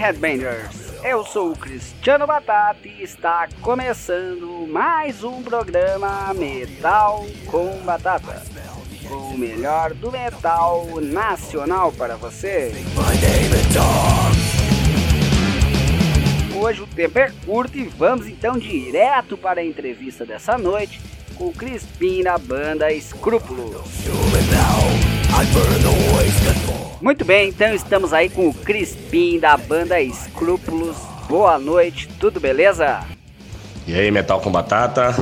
Headbangers? Eu sou o Cristiano Batata e está começando mais um programa Metal com Batata. Com o melhor do metal nacional para você. Hoje o tempo é curto e vamos então direto para a entrevista dessa noite com o Crispim da banda Escrúpulos. Muito bem, então estamos aí com o Crispim da banda Escrúpulos. Boa noite, tudo beleza? E aí, Metal com Batata,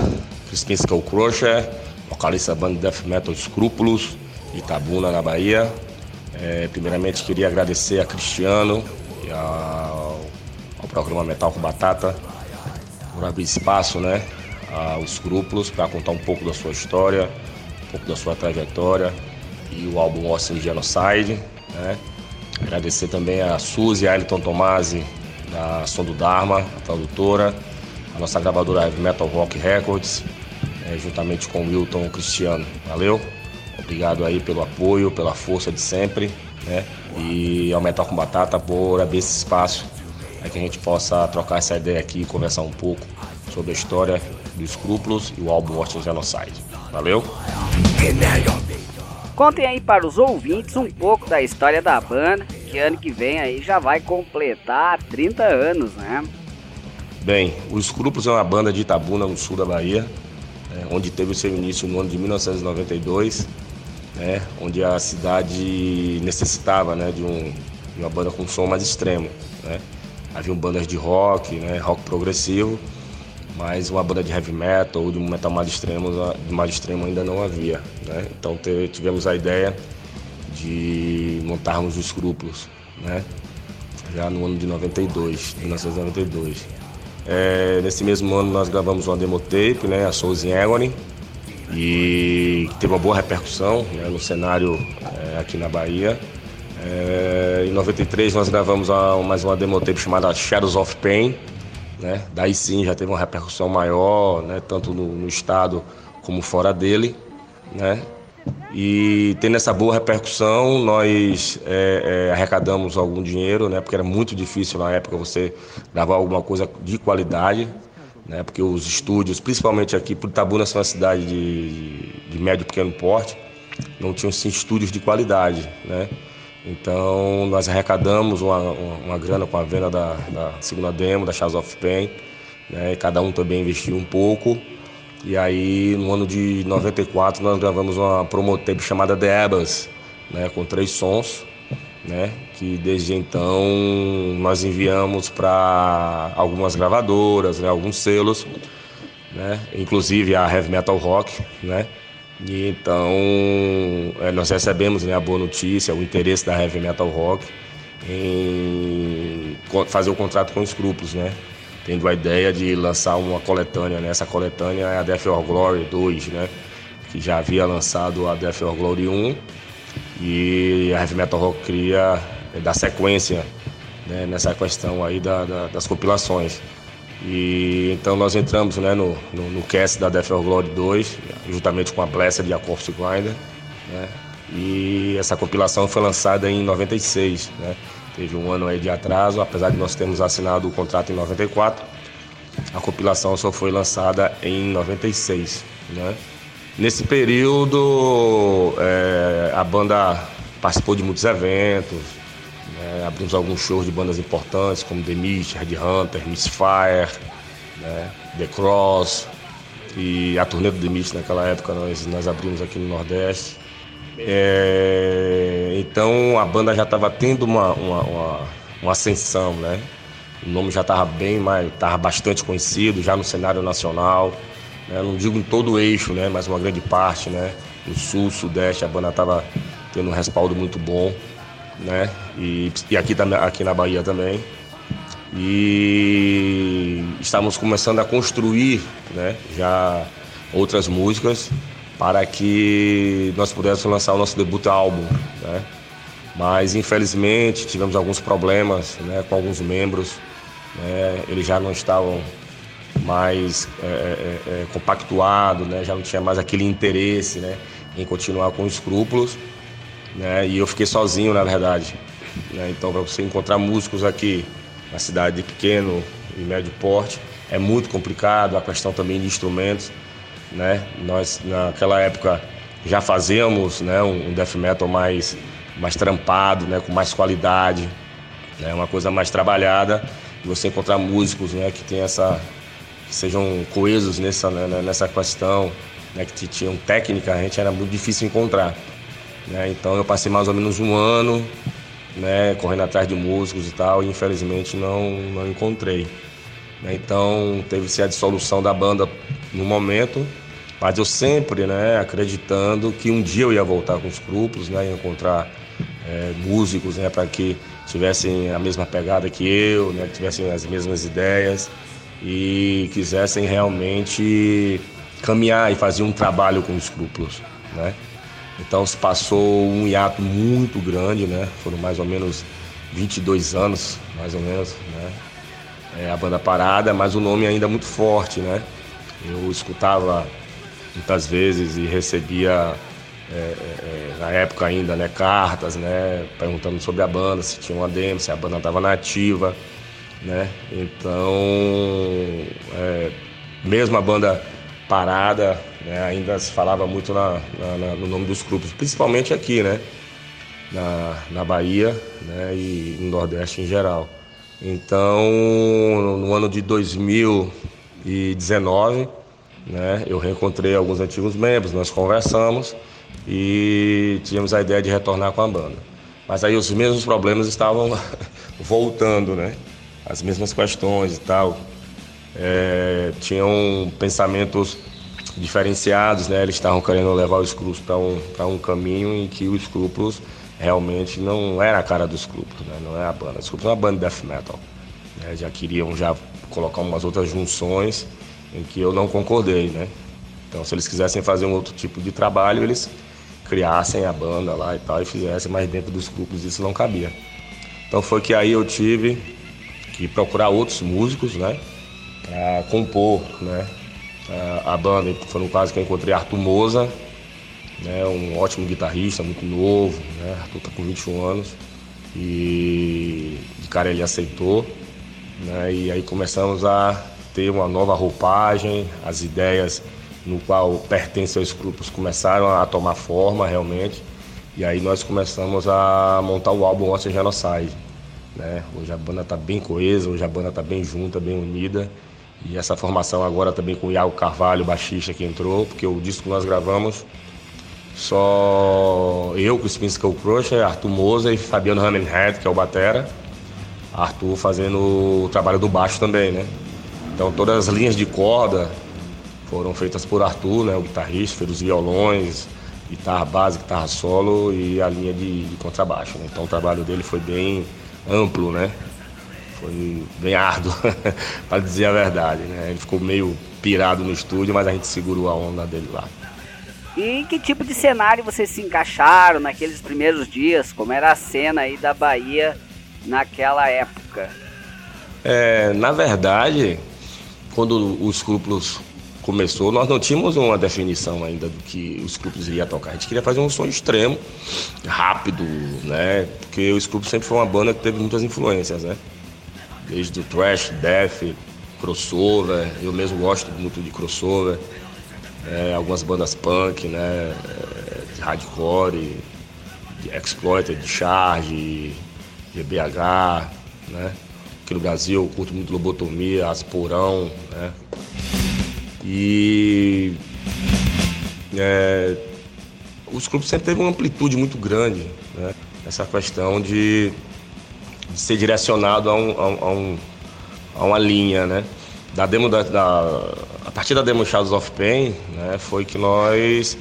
Crispim Skullcrusher, vocalista da banda Death Metal Escrúpulos, Itabuna, na Bahia. É, primeiramente, queria agradecer a Cristiano e ao, ao programa Metal com Batata por abrir espaço, né, aos Escrúpulos para contar um pouco da sua história, um pouco da sua trajetória e o álbum Austin Genocide. Né? Agradecer também a Suzy e a Ailton Tomasi, da Som do Dharma, a produtora, a nossa gravadora Heavy Metal Rock Records, é, juntamente com o Wilton Cristiano. Valeu? Obrigado aí pelo apoio, pela força de sempre, né? E ao Metal com Batata por abrir esse espaço para que a gente possa trocar essa ideia aqui e conversar um pouco sobre a história dos Escrúpulos e o álbum Austin Genocide. Valeu? Contem aí para os ouvintes um pouco da história da banda, que ano que vem aí já vai completar 30 anos, né? Bem, os Escrúpulos é uma banda de Itabuna, no sul da Bahia, é, onde teve o seu início no ano de 1992, né, onde a cidade necessitava né, de, um, de uma banda com som mais extremo. Né? Haviam bandas de rock, né, rock progressivo, mas uma banda de heavy metal ou de um metal mais extremo, mais extremo ainda não havia. Né? Então tivemos a ideia de montarmos os Escrúpulos, né? já no ano de 92, 1992. É, nesse mesmo ano nós gravamos uma demo tape, né, a Souls in Agony, e teve uma boa repercussão né, no cenário é, aqui na Bahia. É, em 93 nós gravamos a, mais uma demo tape chamada Shadows of Pain, né? Daí sim já teve uma repercussão maior, né? tanto no, no estado como fora dele. Né? E tendo essa boa repercussão, nós é, é, arrecadamos algum dinheiro, né? porque era muito difícil na época você gravar alguma coisa de qualidade, né? porque os estúdios, principalmente aqui, por Itabuna são uma cidade de, de médio e pequeno porte, não tinham sim, estúdios de qualidade. Né? Então nós arrecadamos uma, uma, uma grana com a venda da, da, segunda demo, da Chaz of Pain, né? cada um também investiu um pouco. E aí no ano de 94 nós gravamos uma promotape chamada The Abbas, né? com três sons, né? que desde então nós enviamos para algumas gravadoras, né? alguns selos, né? inclusive a Heavy Metal Rock, né? E então é, nós recebemos né, a boa notícia, o interesse da Heavy Metal Rock em fazer o contrato com Escrúpulos, né? Tendo a ideia de lançar uma coletânea, né? Essa coletânea é a Death or Glory 2, né? Que já havia lançado a Death or Glory 1 e a Heavy Metal Rock queria dar sequência né? nessa questão aí da, da, das compilações. E então nós entramos né, no, no, no cast da Death or Glory 2, juntamente com a Blessed e a Corpse Grinder. Né? E essa compilação foi lançada em 96. Né? Teve um ano aí de atraso, apesar de nós termos assinado o contrato em 94. A compilação só foi lançada em 96. Né? Nesse período, é, a banda participou de muitos eventos, abrimos alguns shows de bandas importantes como The Mist, Red Hunter, Misfire, né, The Cross e a turnê do The Mist naquela época nós, nós abrimos aqui no Nordeste. É, então a banda já estava tendo uma, uma, uma, uma, ascensão, né? O nome já estava bem mais, estava bastante conhecido já no cenário nacional. Né? Não digo em todo o eixo, né? Mas uma grande parte, né? No sul, sudeste, a banda estava tendo um respaldo muito bom né? E, e aqui, aqui na Bahia também. E estamos começando a construir né, já outras músicas para que nós pudéssemos lançar o nosso debut álbum. Né? Mas infelizmente tivemos alguns problemas né, com alguns membros. Né? Eles já não estavam mais é, é, é, compactuados, né? já não tinha mais aquele interesse né, em continuar com os escrúpulos né? E eu fiquei sozinho, na verdade. Né? Então, para você encontrar músicos aqui na cidade de pequeno e médio porte, é muito complicado. A questão também de instrumentos. Né? Nós, naquela época, já fazíamos né, um death metal mais, mais trampado, né, com mais qualidade, né, uma coisa mais trabalhada. Você encontrar músicos né, que tem essa que sejam coesos nessa, né, nessa questão, né, que tinham técnica, a gente era muito difícil encontrar. Né? Então eu passei mais ou menos um ano né, correndo atrás de músicos e tal, e infelizmente não, não encontrei. Né? Então teve-se a dissolução da banda no momento, mas eu sempre né, acreditando que um dia eu ia voltar com os grupos, né, ia encontrar é, músicos né, para que tivessem a mesma pegada que eu, né, que tivessem as mesmas ideias e quisessem realmente caminhar e fazer um trabalho com escrúpulos, né? Então se passou um hiato muito grande, né? Foram mais ou menos 22 anos, mais ou menos, né? É, a banda parada, mas o nome ainda muito forte, né? Eu escutava muitas vezes e recebia é, é, é na época ainda, né, cartas, né, perguntando sobre a banda, se tinha uma demo, se a banda estava nativa, né? Então, é, mesmo a banda parada, né, ainda se falava muito na, na, no nome dos grupos, principalmente aqui, né? Na, na Bahia né, e no Nordeste em geral. Então, no ano de 2019, né, eu reencontrei alguns antigos membros, nós conversamos e tínhamos a ideia de retornar com a banda. Mas aí os mesmos problemas estavam voltando, né? As mesmas questões e tal é, tinham pensamentos diferenciados, né? Eles estavam querendo levar os escrúpulos para um, um caminho em que os escrúpulos realmente não era a cara dos escrúpulos, né? Não é a banda. Os escrúpulos é uma banda de death metal. Né? Já queriam já colocar umas outras junções em que eu não concordei, né? Então, se eles quisessem fazer um outro tipo de trabalho, eles criassem a banda lá e tal e fizessem, mas dentro dos grupos isso não cabia. Então foi que aí eu tive que procurar outros músicos, né? para compor né, a, banda. Foi no caso que eu encontrei Arthur Moza, né, um ótimo guitarrista, muito novo. Né, Arthur está com 21 anos e de cara ele aceitou. Né, e aí começamos a ter uma nova roupagem, as ideias no qual pertencem aos grupos começaram a tomar forma realmente. E aí nós começamos a montar o álbum Ocean Genocide. Né? Hoje a banda está bem coesa, hoje a banda está bem junta, bem unida. E essa formação agora também com o Iago Carvalho, baixista que entrou, porque o disco que nós gravamos só eu, Crispin Skull Crusher, Arthur Moza e Fabiano Ramenhead, que é o batera. Arthur fazendo o trabalho do baixo também, né? Então todas as linhas de corda foram feitas por Arthur, né, o guitarrista, fez os violões, guitarra base, guitarra solo e a linha de, de contrabaixo. Né? Então o trabalho dele foi bem amplo, né? Foi bem árduo, para dizer a verdade. Né? Ele ficou meio pirado no estúdio, mas a gente segurou a onda dele lá. E em que tipo de cenário vocês se encaixaram naqueles primeiros dias? Como era a cena aí da Bahia naquela época? É, na verdade, quando os Escrúpulos começou, nós não tínhamos uma definição ainda do que os Escrúpulos iria tocar. A gente queria fazer um som extremo, rápido, né? Porque o Escrúpulos sempre foi uma banda que teve muitas influências, né? Desde o thrash, death, crossover. Eu mesmo gosto muito de crossover. É, algumas bandas punk, né? É, de hardcore, de exploiter, de charge, de BH, né? Aqui no Brasil eu curto muito lobotomia, asporão, né? E é, os grupos sempre teve uma amplitude muito grande, né? Essa questão de ser direcionado a, um, a, um, a uma linha, né? Da demo da, da, a partir da demo Shadows of Pain, né, foi que nós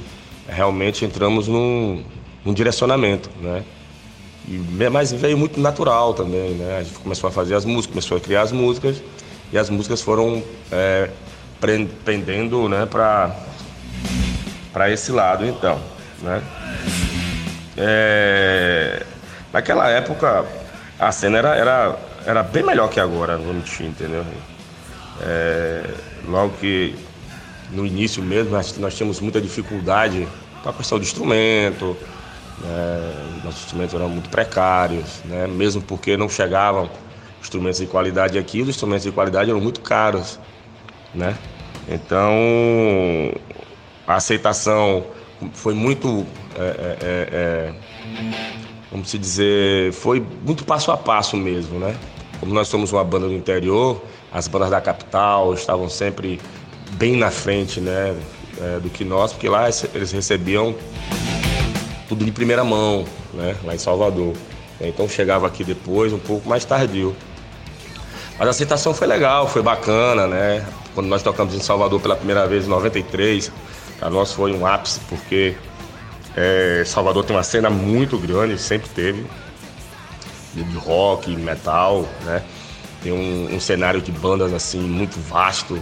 realmente entramos num, num direcionamento, né? E, mas veio muito natural também, né? A gente começou a fazer as músicas, começou a criar as músicas e as músicas foram é, né, para para esse lado, então, né? É, naquela época a cena era, era, era bem melhor que agora no mentir, entendeu? É, logo que no início mesmo nós, nós tínhamos muita dificuldade com a questão do instrumento, Né? Nossos instrumentos eram muito precários, né? mesmo porque não chegavam instrumentos de qualidade aqui, os instrumentos de qualidade eram muito caros. Né? Então, a aceitação foi muito, é, é, vamos se dizer, foi muito passo a passo mesmo, né? Como nós somos uma banda do interior, as bandas da capital estavam sempre bem na frente, né, é, do que nós, porque lá eles recebiam tudo de primeira mão, né, lá em Salvador. Então chegava aqui depois, um pouco mais tardio. Mas a aceitação foi legal, foi bacana, né? Quando nós tocamos em Salvador pela primeira vez em 93, para nós foi um ápice, porque é, Salvador tem uma cena muito grande, sempre teve, de rock, metal, né? Tem um, um cenário de bandas assim muito vasto,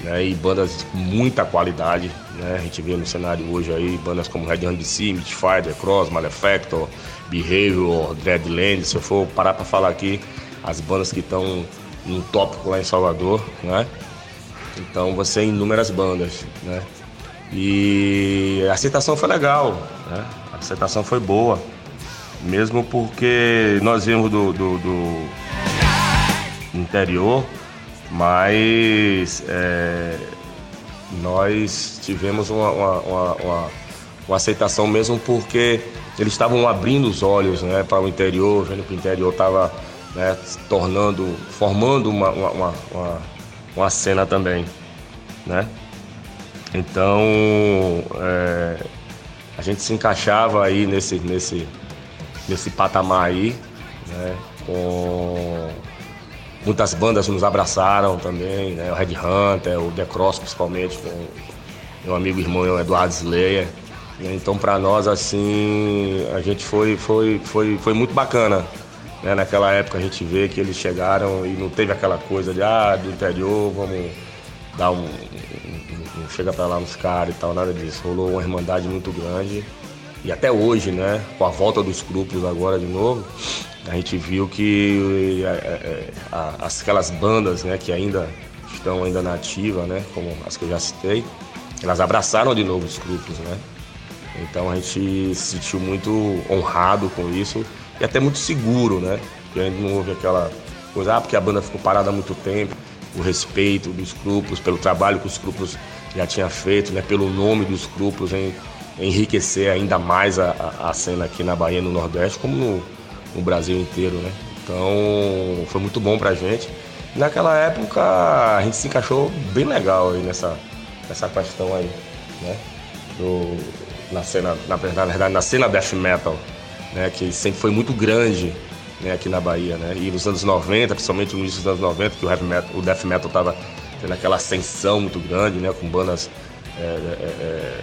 né? E bandas com muita qualidade, né? A gente vê no cenário hoje aí bandas como Red Hand Midfire, The Cross, Malefactor, Behavior, Dreadland. Se eu for parar para falar aqui, as bandas que estão no tópico lá em Salvador, né? Então você tem inúmeras bandas, né? E a aceitação foi legal, né? A aceitação foi boa, mesmo porque nós viemos do, do, do interior, mas é, nós tivemos uma, uma, uma, uma, aceitação mesmo porque eles estavam abrindo os olhos né, para o interior, vendo que o interior estava né, tornando, formando uma, uma, uma, uma cena também. Né? Então é, a gente se encaixava aí nesse, nesse, nesse patamar aí, né, com Muitas bandas nos abraçaram também, né? O Red Hunter, o The Cross principalmente, com meu amigo e irmão Eduardo Slayer. Então para nós assim, a gente foi, foi, foi, foi muito bacana. Né? Naquela época a gente vê que eles chegaram e não teve aquela coisa de ah, do interior, vamos dar um. Chega para lá nos caras e tal, nada disso. Rolou uma irmandade muito grande. E até hoje, né, com a volta dos grupos agora de novo, a gente viu que é, é, é aquelas bandas né, que ainda estão ainda na ativa, né, como as que eu já citei, elas abraçaram de novo os grupos, né? Então a gente se sentiu muito honrado com isso e até muito seguro, né? Porque ainda não houve aquela coisa, ah, porque a banda ficou parada há muito tempo, o respeito dos grupos, pelo trabalho que os grupos já tinham feito, né? Pelo nome dos grupos, em enriquecer ainda mais a, a, cena aqui na Bahia, no Nordeste, como no, no Brasil inteiro, né? Então foi muito bom pra gente. Naquela época a gente se encaixou bem legal aí nessa, nessa questão aí, né? Do, na cena, na, na verdade, na cena death metal, né? Que sempre foi muito grande né, aqui na Bahia, né? E nos anos 90, principalmente no início dos anos 90, que o, heavy metal, o death metal tava tendo aquela ascensão muito grande, né? Com bandas é, é,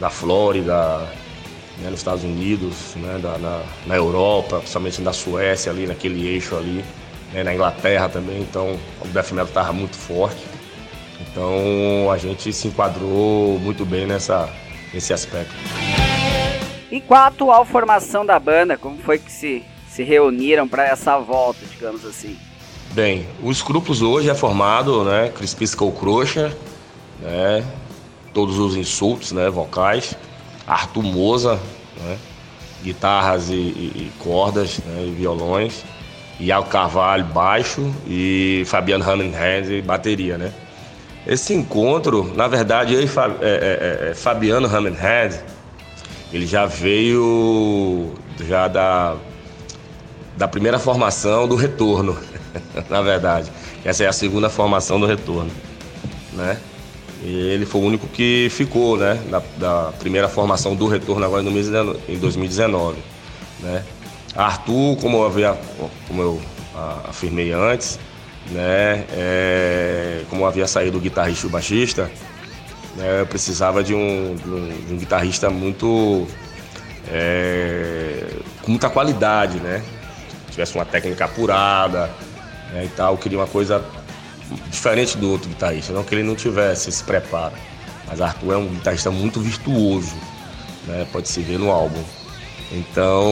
da Flórida, né, nos Estados Unidos, né, da, na, na, Europa, principalmente na Suécia, ali naquele eixo ali, né, na Inglaterra também, então o death metal estava muito forte. Então a gente se enquadrou muito bem nessa, nesse aspecto. E qual a atual formação da banda? Como foi que se, se reuniram para essa volta, digamos assim? Bem, o Scruples hoje é formado, né, Chris Piscal Crocha, né, todos os insultos, né, vocais, Arthur Moza, né? guitarras e, e, e cordas né? e violões, Iago Carvalho baixo e Fabiano Hammenhead bateria, né? Esse encontro, na verdade, eu e é, é, é, é Fabiano Hammenhead, ele já veio já da, da primeira formação do retorno, na verdade. Essa é a segunda formação do retorno, né? E ele foi o único que ficou, né, da, da primeira formação do retorno agora em 2019, né. Arthur, como eu, havia, como eu afirmei antes, né, é, como havia saído o guitarrista e o baixista, né, eu precisava de um, de um, de um guitarrista muito é, com muita qualidade, né, tivesse uma técnica apurada né, e tal, eu queria uma coisa diferente do outro guitarrista, não que ele não tivesse esse preparo. Mas Arthur é um guitarrista muito virtuoso, né? pode se ver no álbum. Então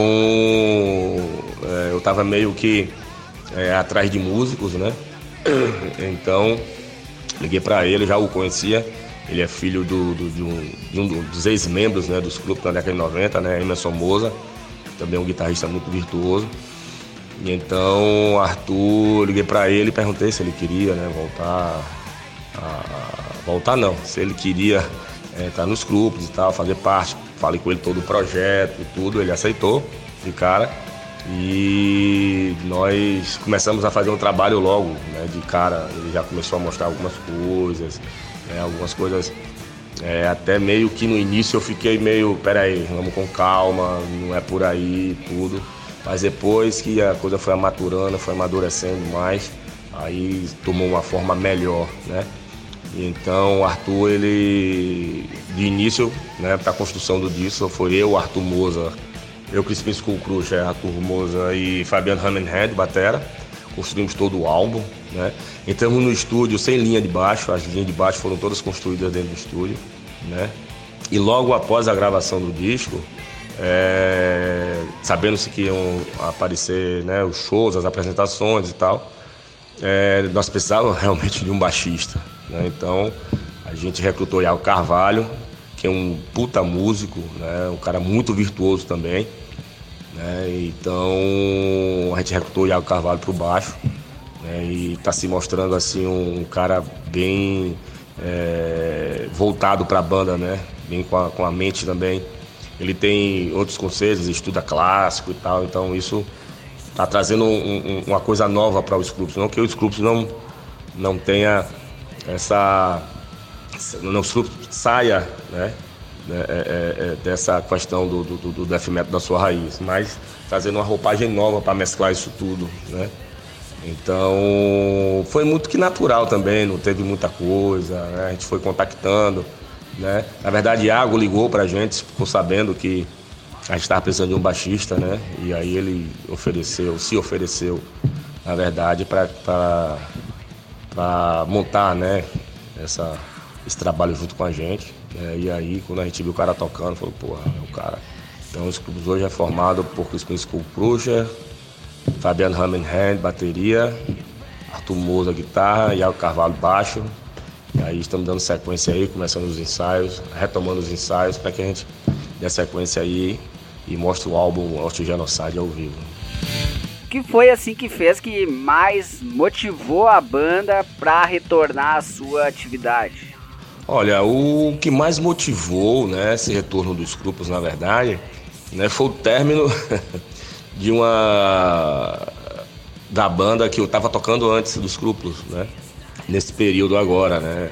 é, eu estava meio que é, atrás de músicos, né? Então liguei para ele, já o conhecia. Ele é filho do, do, de, um, de, um, dos ex-membros né, dos clubes da década de 90, né, Emerson Moza, também um guitarrista muito virtuoso. E então, Arthur, liguei para ele e perguntei se ele queria né, voltar. A, voltar não, se ele queria é, estar nos grupos e tal, fazer parte. Falei com ele todo o projeto e tudo, ele aceitou de cara. E nós começamos a fazer um trabalho logo, né, de cara. Ele já começou a mostrar algumas coisas, né, algumas coisas. É, até meio que no início eu fiquei meio, peraí, vamos com calma, não é por aí, tudo. Mas depois que a coisa foi amaturando, foi amadurecendo mais, aí tomou uma forma melhor, né? Então o Arthur, ele de início, né, para a construção do disco, foi eu, Arthur Moza, eu, Crispin School Cruz, é, Arthur Moza e Fabiano Hammenhead, batera. Construímos todo o álbum, né? Entramos no estúdio sem linha de baixo, as linhas de baixo foram todas construídas dentro do estúdio, né? E logo após a gravação do disco, é, sabendo-se que iam aparecer né, os shows, as apresentações e tal, é, nós precisávamos realmente de um baixista. Né? Então a gente recrutou o Carvalho, que é um puta músico, né? um cara muito virtuoso também. Né? Então a gente recrutou Iago Carvalho para o baixo né? e está se mostrando assim um, cara bem é, voltado para a banda, né? bem com a, com a mente também. Ele tem outros conselhos, estuda clássico e tal, então isso está trazendo um, um, uma coisa nova para os clubes, não que os clubes não, não tenha essa não saia né, né, é, é, é, dessa questão do, do, do da sua raiz, mas trazendo uma roupagem nova para mesclar isso tudo, né? Então foi muito que natural também, não teve muita coisa, né? a gente foi contactando, né? Na verdade, Iago ligou para a gente, ficou sabendo que a gente estava precisando de um baixista, né? E aí ele ofereceu, se ofereceu, na verdade, para montar, né? Essa, esse trabalho junto com a gente. É, e aí, quando a gente viu o cara tocando, falou, porra, é o cara. Então, os clubes hoje é formado por Crispin School Crusher, Fabiano Hand, bateria, Arthur Moza, guitarra, Iago Carvalho, baixo. E aí estamos dando sequência aí, começando os ensaios, retomando os ensaios, para que a gente dê sequência aí e mostre o álbum Hostil Genocide ao vivo. que foi assim que fez que mais motivou a banda para retornar à sua atividade? Olha, o que mais motivou né, esse retorno dos grupos, na verdade, né, foi o término de uma da banda que eu estava tocando antes dos grupos, né? Nesse período agora, né?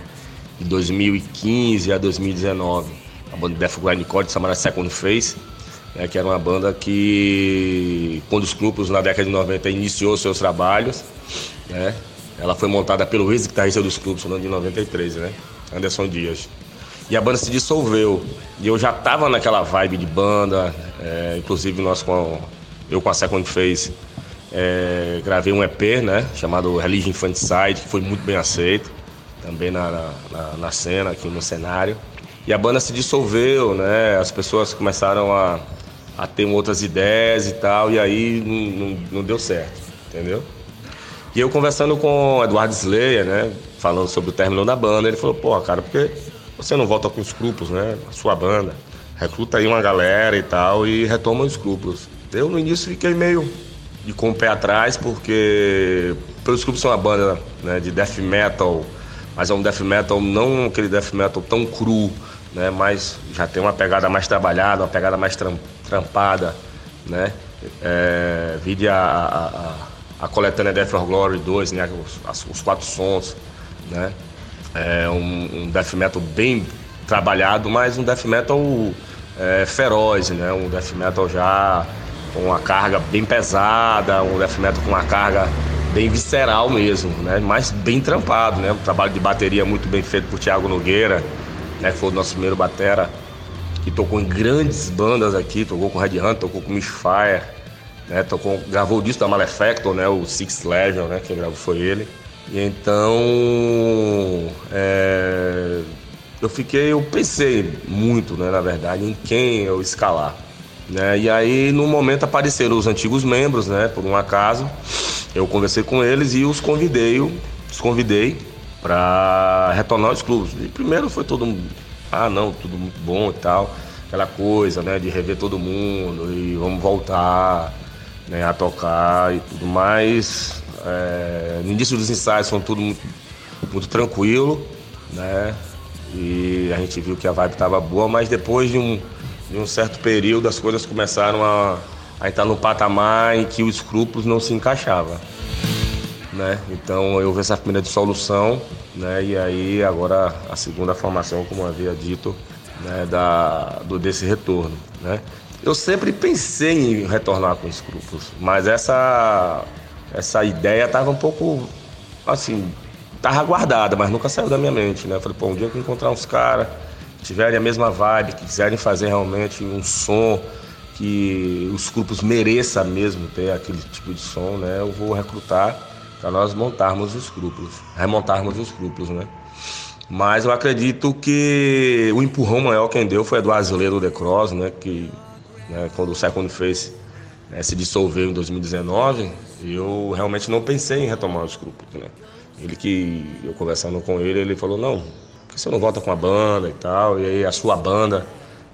De 2015 a 2019. A banda Death Grindcore chamada Second Face, né, que era uma banda que, quando os grupos na década de 90 iniciou seus trabalhos, né? Ela foi montada pelo ex-guitarrista dos clubes, no ano de 93, né? Anderson Dias. E a banda se dissolveu. E eu já tava naquela vibe de banda, é, inclusive nós com eu com a Second Face é, gravei um EP, né, chamado Religion Infanticide, que foi muito bem aceito, também na, na, na, cena, aqui no cenário. E a banda se dissolveu, né, as pessoas começaram a, a ter outras ideias e tal, e aí não, não, não deu certo, entendeu? E eu conversando com o Eduardo Slayer, né, falando sobre o término da banda, ele falou, pô, cara, por que você não volta com os grupos, né, a sua banda? Recruta aí uma galera e tal e retoma os grupos. Eu no início fiquei meio de com o pé atrás, porque pelos grupos são uma banda né, de death metal, mas é um death metal não aquele death metal tão cru, né, mas já tem uma pegada mais trabalhada, uma pegada mais trampada, né? É, vide a, a, a a coletânea Death for Glory 2, né, os, os quatro sons, né? É um, um, death metal bem trabalhado, mas um death metal é, feroz, né? Um death metal já com uma carga bem pesada, um death metal com uma carga bem visceral mesmo, né? Mas bem trampado, né? Um trabalho de bateria muito bem feito por Thiago Nogueira, né? Que foi o nosso primeiro batera, que tocou em grandes bandas aqui, tocou com Red Hunt, tocou com Misfire, né? Tocou, gravou o disco da Malefactor, né? O Six Legion, né? Quem gravou foi ele. E então é, eu fiquei, eu pensei muito, né, na verdade, em quem eu escalar. Né? E aí no momento apareceram os antigos membros, né? Por um acaso. Eu conversei com eles e os convidei, os convidei para retornar os clubes. E primeiro foi todo mundo, ah não, tudo muito bom e tal, aquela coisa, né, de rever todo mundo e vamos voltar né, a tocar e tudo mais. É, no início dos ensaios foi tudo muito, muito tranquilo, né? E a gente viu que a vibe estava boa, mas depois de um, de um certo período as coisas começaram a, a entrar no patamar em que os escrúpulos não se encaixavam. Né? Então eu vi essa primeira dissolução, né? E aí agora a segunda formação, como havia dito, né? da, do, desse retorno, né? Eu sempre pensei em retornar com os escrúpulos, mas essa essa ideia estava um pouco assim tava guardada, mas nunca saiu da minha mente, né? Eu falei, pô, um dia eu encontrar uns caras tiverem a mesma vibe, que quiserem fazer realmente um som que os grupos mereçam mesmo ter aquele tipo de som, né? Eu vou recrutar para nós montarmos os grupos, remontarmos os grupos, né? Mas eu acredito que o empurrão maior quem deu foi do Azuleiro The Cross, né? Que né, quando o Second Face né, se dissolveu em 2019, eu realmente não pensei em retomar os grupos, né? Ele que, eu conversando com ele, ele falou, não, você não volta com a banda e tal? E aí a sua banda,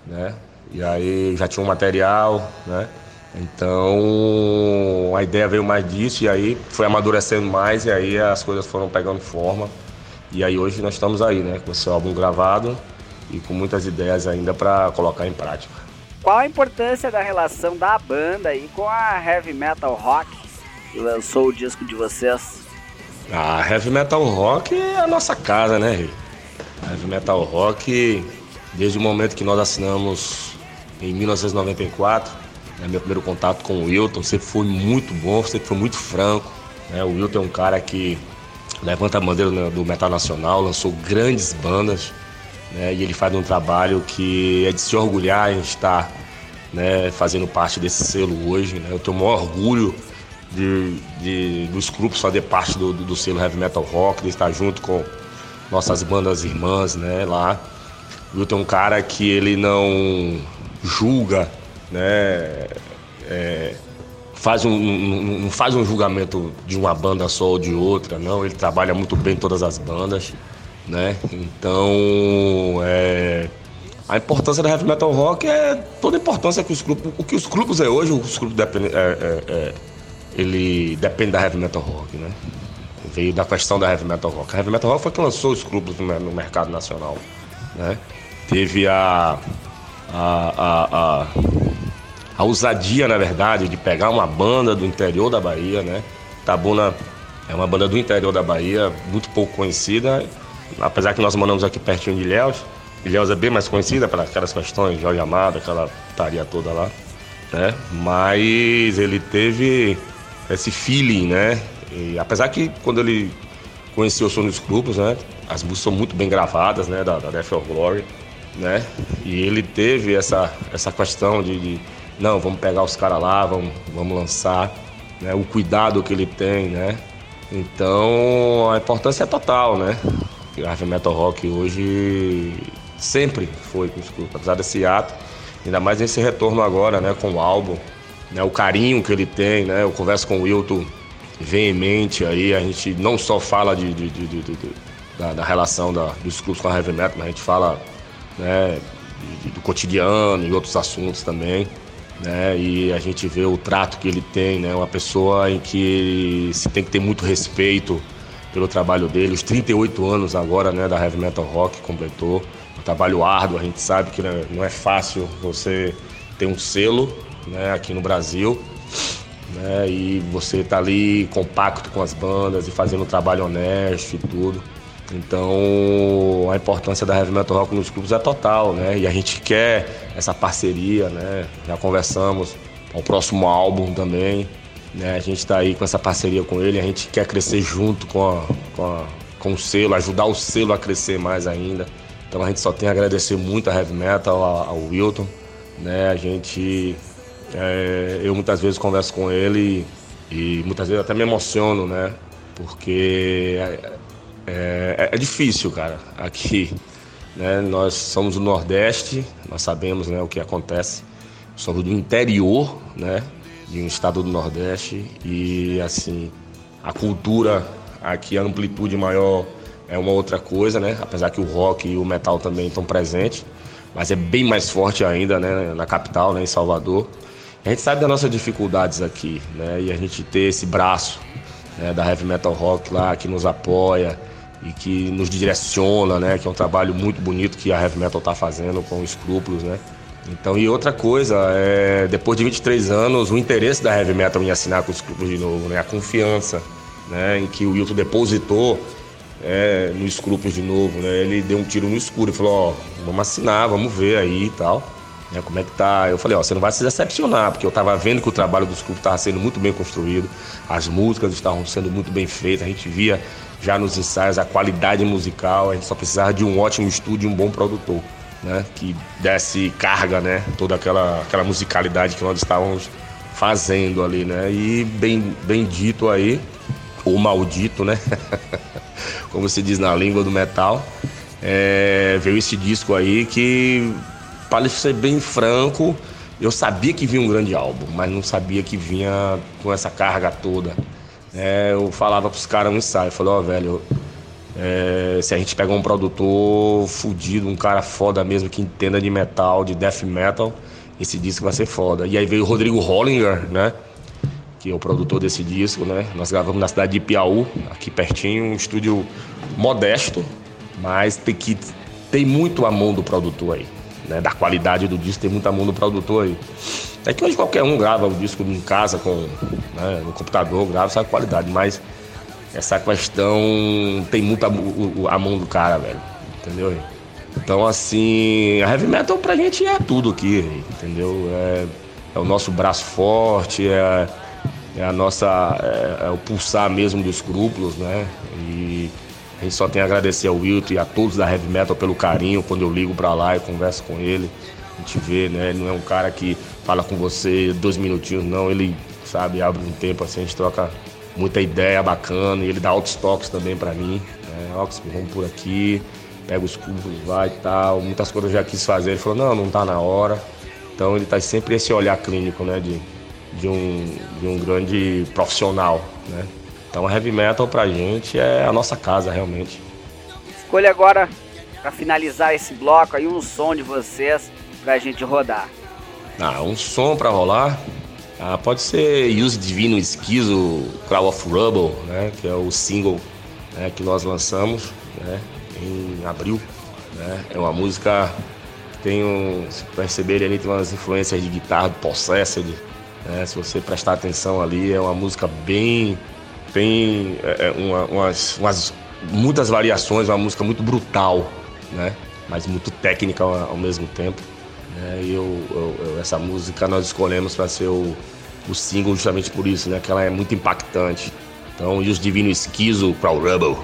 né? E aí já tinha um material, né? Então a ideia veio mais disso e aí foi amadurecendo mais e aí as coisas foram pegando forma. E aí hoje nós estamos aí, né? Com esse álbum gravado e com muitas ideias ainda para colocar em prática. Qual a importância da relação da banda aí com a Heavy Metal Rock que lançou o disco de vocês? A Heavy Metal Rock é a nossa casa, né, Heavy Metal Rock, desde o momento que nós assinamos em 1994, né, meu primeiro contato com o Wilton, sempre foi muito bom, sempre foi muito franco. Né? O Wilton é um cara que levanta a bandeira do metal nacional, lançou grandes bandas, né? e ele faz um trabalho que é de se orgulhar em estar né, fazendo parte desse selo hoje. Né? Eu tenho o maior orgulho de, de, dos grupos fazer parte do, do, do, selo Heavy Metal Rock, de estar junto com nossas bandas irmãs, né, lá. O Wilton é um cara que ele não julga, né, é, faz um, não, faz um julgamento de uma banda só ou de outra, não. Ele trabalha muito bem todas as bandas, né. Então, é, a importância da heavy metal rock é toda a importância que os grupos, o que os grupos é hoje, os grupos dependem, é, é, é ele depende da heavy metal rock, né? Veio da questão da heavy metal rock. A heavy metal rock foi que lançou os grupos no mercado nacional, né? Teve a a, a, a, a ousadia, na verdade, de pegar uma banda do interior da Bahia, né? Tabuna é uma banda do interior da Bahia, muito pouco conhecida, apesar que nós moramos aqui pertinho de Ilhéus. Ilhéus é bem mais conhecida pelas aquelas questões, Jorge Amado, aquela taria toda lá, né? Mas ele teve esse feeling, né? E apesar que quando ele conheceu o som dos grupos, né? As músicas são muito bem gravadas, né? Da, da Death of Glory, né? E ele teve essa, essa questão de, de não, vamos pegar os caras lá, vamos, vamos lançar, né? O cuidado que ele tem, né? Então a importância é total, né? O heavy metal rock hoje sempre foi com os grupos, apesar desse ato, ainda mais nesse retorno agora, né? Com o álbum, né, o carinho que ele tem, né? Eu converso com o Wilton veemente aí, a gente não só fala de, de, de, de da, da, relação da, dos clubes com a heavy metal, mas a gente fala né, do cotidiano e outros assuntos também. Né, e a gente vê o trato que ele tem, né, uma pessoa em que se tem que ter muito respeito pelo trabalho dele. Os 38 anos agora né, da Heavy Metal Rock completou. Um trabalho árduo, a gente sabe que né, não é fácil você ter um selo né, aqui no Brasil. Né, e você tá ali compacto com as bandas e fazendo um trabalho honesto e tudo. Então a importância da Heavy Metal Rock nos clubes é total, né? E a gente quer essa parceria, né? Já conversamos o próximo álbum também. Né? A gente está aí com essa parceria com ele, a gente quer crescer junto com, a, com, a, com o selo, ajudar o selo a crescer mais ainda. Então a gente só tem a agradecer muito a Heavy Metal, ao, ao Wilton. Né? A gente é, eu muitas vezes converso com ele e, e, muitas vezes até me emociono, né? Porque é, é, é difícil, cara. Aqui, né? Nós somos do Nordeste, nós sabemos né, o que acontece. Somos do interior, né? De um estado do Nordeste e, assim, a cultura aqui, a amplitude maior é uma outra coisa, né? Apesar que o rock e o metal também estão presentes, mas é bem mais forte ainda, né? Na capital, né? Em Salvador. A gente sabe das nossas dificuldades aqui, né? E a gente ter esse braço né? da Heavy Metal Rock lá que nos apoia e que nos direciona, né? Que é um trabalho muito bonito que a Heavy Metal está fazendo com escrúpulos, né? Então, e outra coisa, é, depois de 23 anos, o interesse da Heavy Metal em assinar com os escrúpulos de novo, né? A confiança, né? Em que o Wilton depositou é, no escrúpulos de novo, né? Ele deu um tiro no escuro e falou, ó, vamos assinar, vamos ver aí e tal. Né, como é que tá? Eu falei, ó, você não vai se decepcionar, porque eu tava vendo que o trabalho do escrúpulo estava sendo muito bem construído, as músicas estavam sendo muito bem feitas, a gente via já nos ensaios a qualidade musical, a gente só precisava de um ótimo estúdio e um bom produtor, né? Que desse carga, né? Toda aquela, aquela musicalidade que nós estávamos fazendo ali, né? E bem, bem dito aí, ou maldito, né? Como se diz na língua do metal, é, veio esse disco aí que, para ser bem franco, eu sabia que vinha um grande álbum, mas não sabia que vinha com essa carga toda é, eu falava pros caras no ensaio, falei, ó, oh, velho, é, se a gente pegar um produtor fudido, um cara foda mesmo que entenda de metal, de death metal, esse disco vai ser foda. E aí veio o Rodrigo Hollinger, né? Que é o produtor desse disco, né? Nós gravamos na cidade de Piauí, aqui pertinho, um estúdio modesto, mas tem que tem muito a mão do produtor aí, né? Da qualidade do disco, tem muita mão do produtor aí. É que hoje qualquer um grava o disco em casa, com, né, no computador, grava essa qualidade, mas essa questão tem muita a mão do cara, velho. Entendeu? Então, assim, a heavy metal pra gente é tudo aqui, entendeu? É, é o nosso braço forte, é, é a nossa. É, é, o pulsar mesmo dos escrúpulos, né? E a gente só tem a agradecer ao Wilton e a todos da heavy metal pelo carinho quando eu ligo pra lá e converso com ele. A gente vê, né? Ele não é um cara que fala com você dois minutinhos, não. Ele, sabe, abre um tempo assim, a gente troca muita ideia bacana e ele dá altos toques também para mim. Né? Ox, vamos por aqui, pega os cubos, vai e tal. Muitas coisas eu já quis fazer. Ele falou, não, não tá na hora. Então ele tá sempre esse olhar clínico, né? De, de, um, de um grande profissional, né? Então heavy metal pra gente é a nossa casa realmente. Escolha agora, para finalizar esse bloco aí, um som de vocês pra gente rodar. Ah, um som para rolar. Ah, pode ser Use Divino Esquizo, Cloud of Rubble, né? Que é o single né, que nós lançamos né, em abril. Né? É uma música que tem um. Se perceber ali, tem umas influências de guitarra do Possessed. Né? Se você prestar atenção ali, é uma música bem. Tem é, é uma, umas, umas, muitas variações, uma música muito brutal, né? Mas muito técnica ao, ao mesmo tempo. Né? E eu, eu, essa música nós escolhemos para ser o, o single justamente por isso, né? Que ela é muito impactante. Então, e os Divino Esquizo para o Rebel.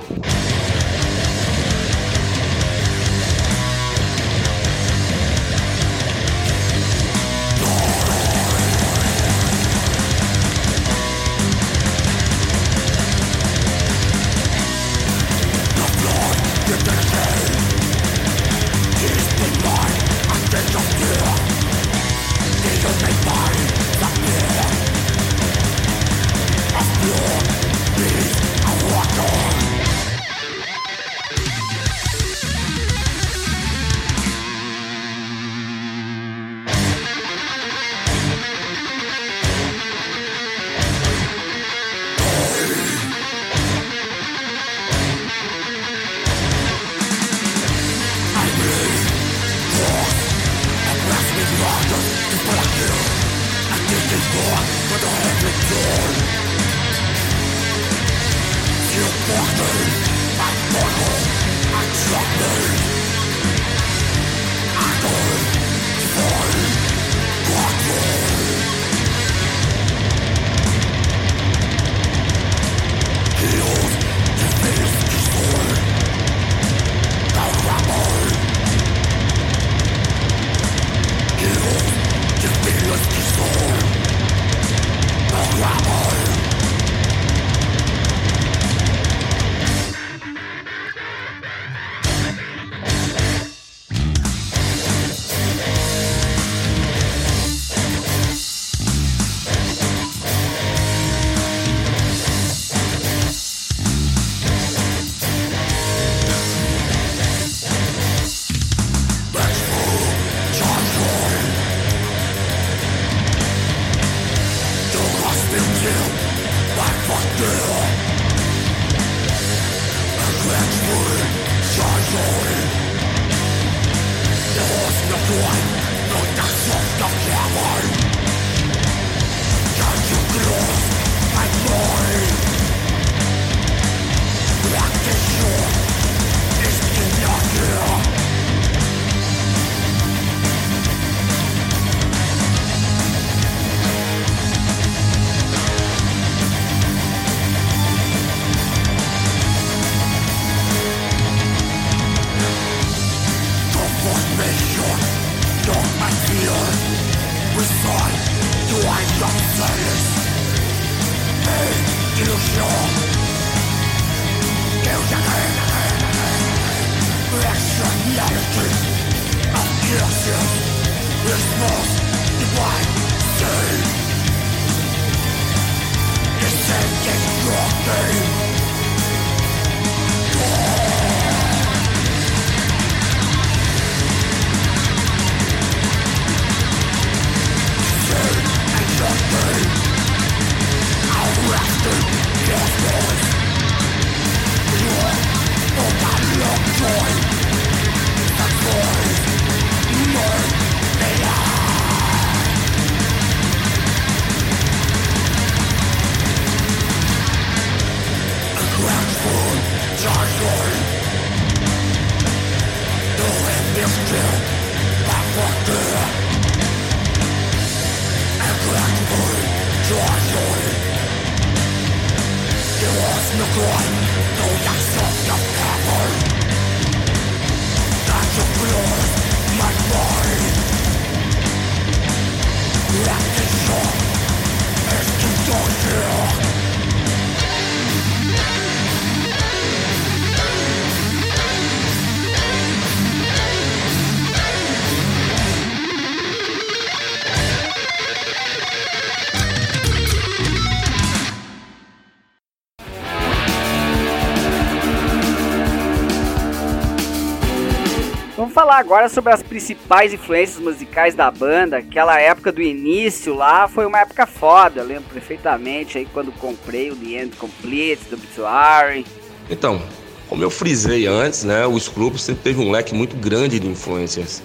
Agora sobre as principais influências musicais da banda. Aquela época do início lá foi uma época foda. Lembro perfeitamente aí quando comprei o The End Complete do Obituary. Então, como eu frisei antes, né, o Scrooge sempre teve um leque muito grande de influências,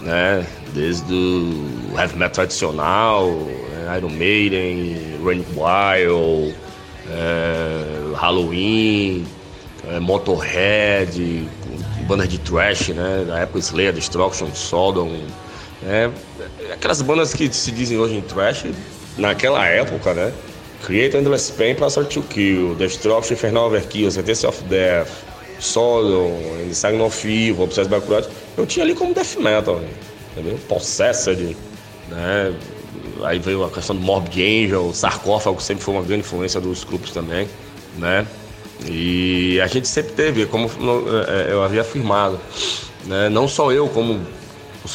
né, desde o heavy metal tradicional, né, Iron Maiden, Rain Wild, é, Halloween, é, Motorhead, bandas de thrash, né? Da época Slayer, Destruction, Sodom. Né? Aquelas bandas que se dizem hoje em thrash, naquela época, né? Create Endless Pain, Pastor to Kill, Destruction, Infernal Overkill, Sentence of Death, Sodom, Sign of Evil, Obsessed by Cruelty. Eu tinha ali como death metal, né? entendeu? Possessed, né? Aí veio a questão do Morbid Angel, Sarcófago, sempre foi uma grande influência dos grupos também, né? E a gente sempre teve, como é, eu havia afirmado, né? não só eu, como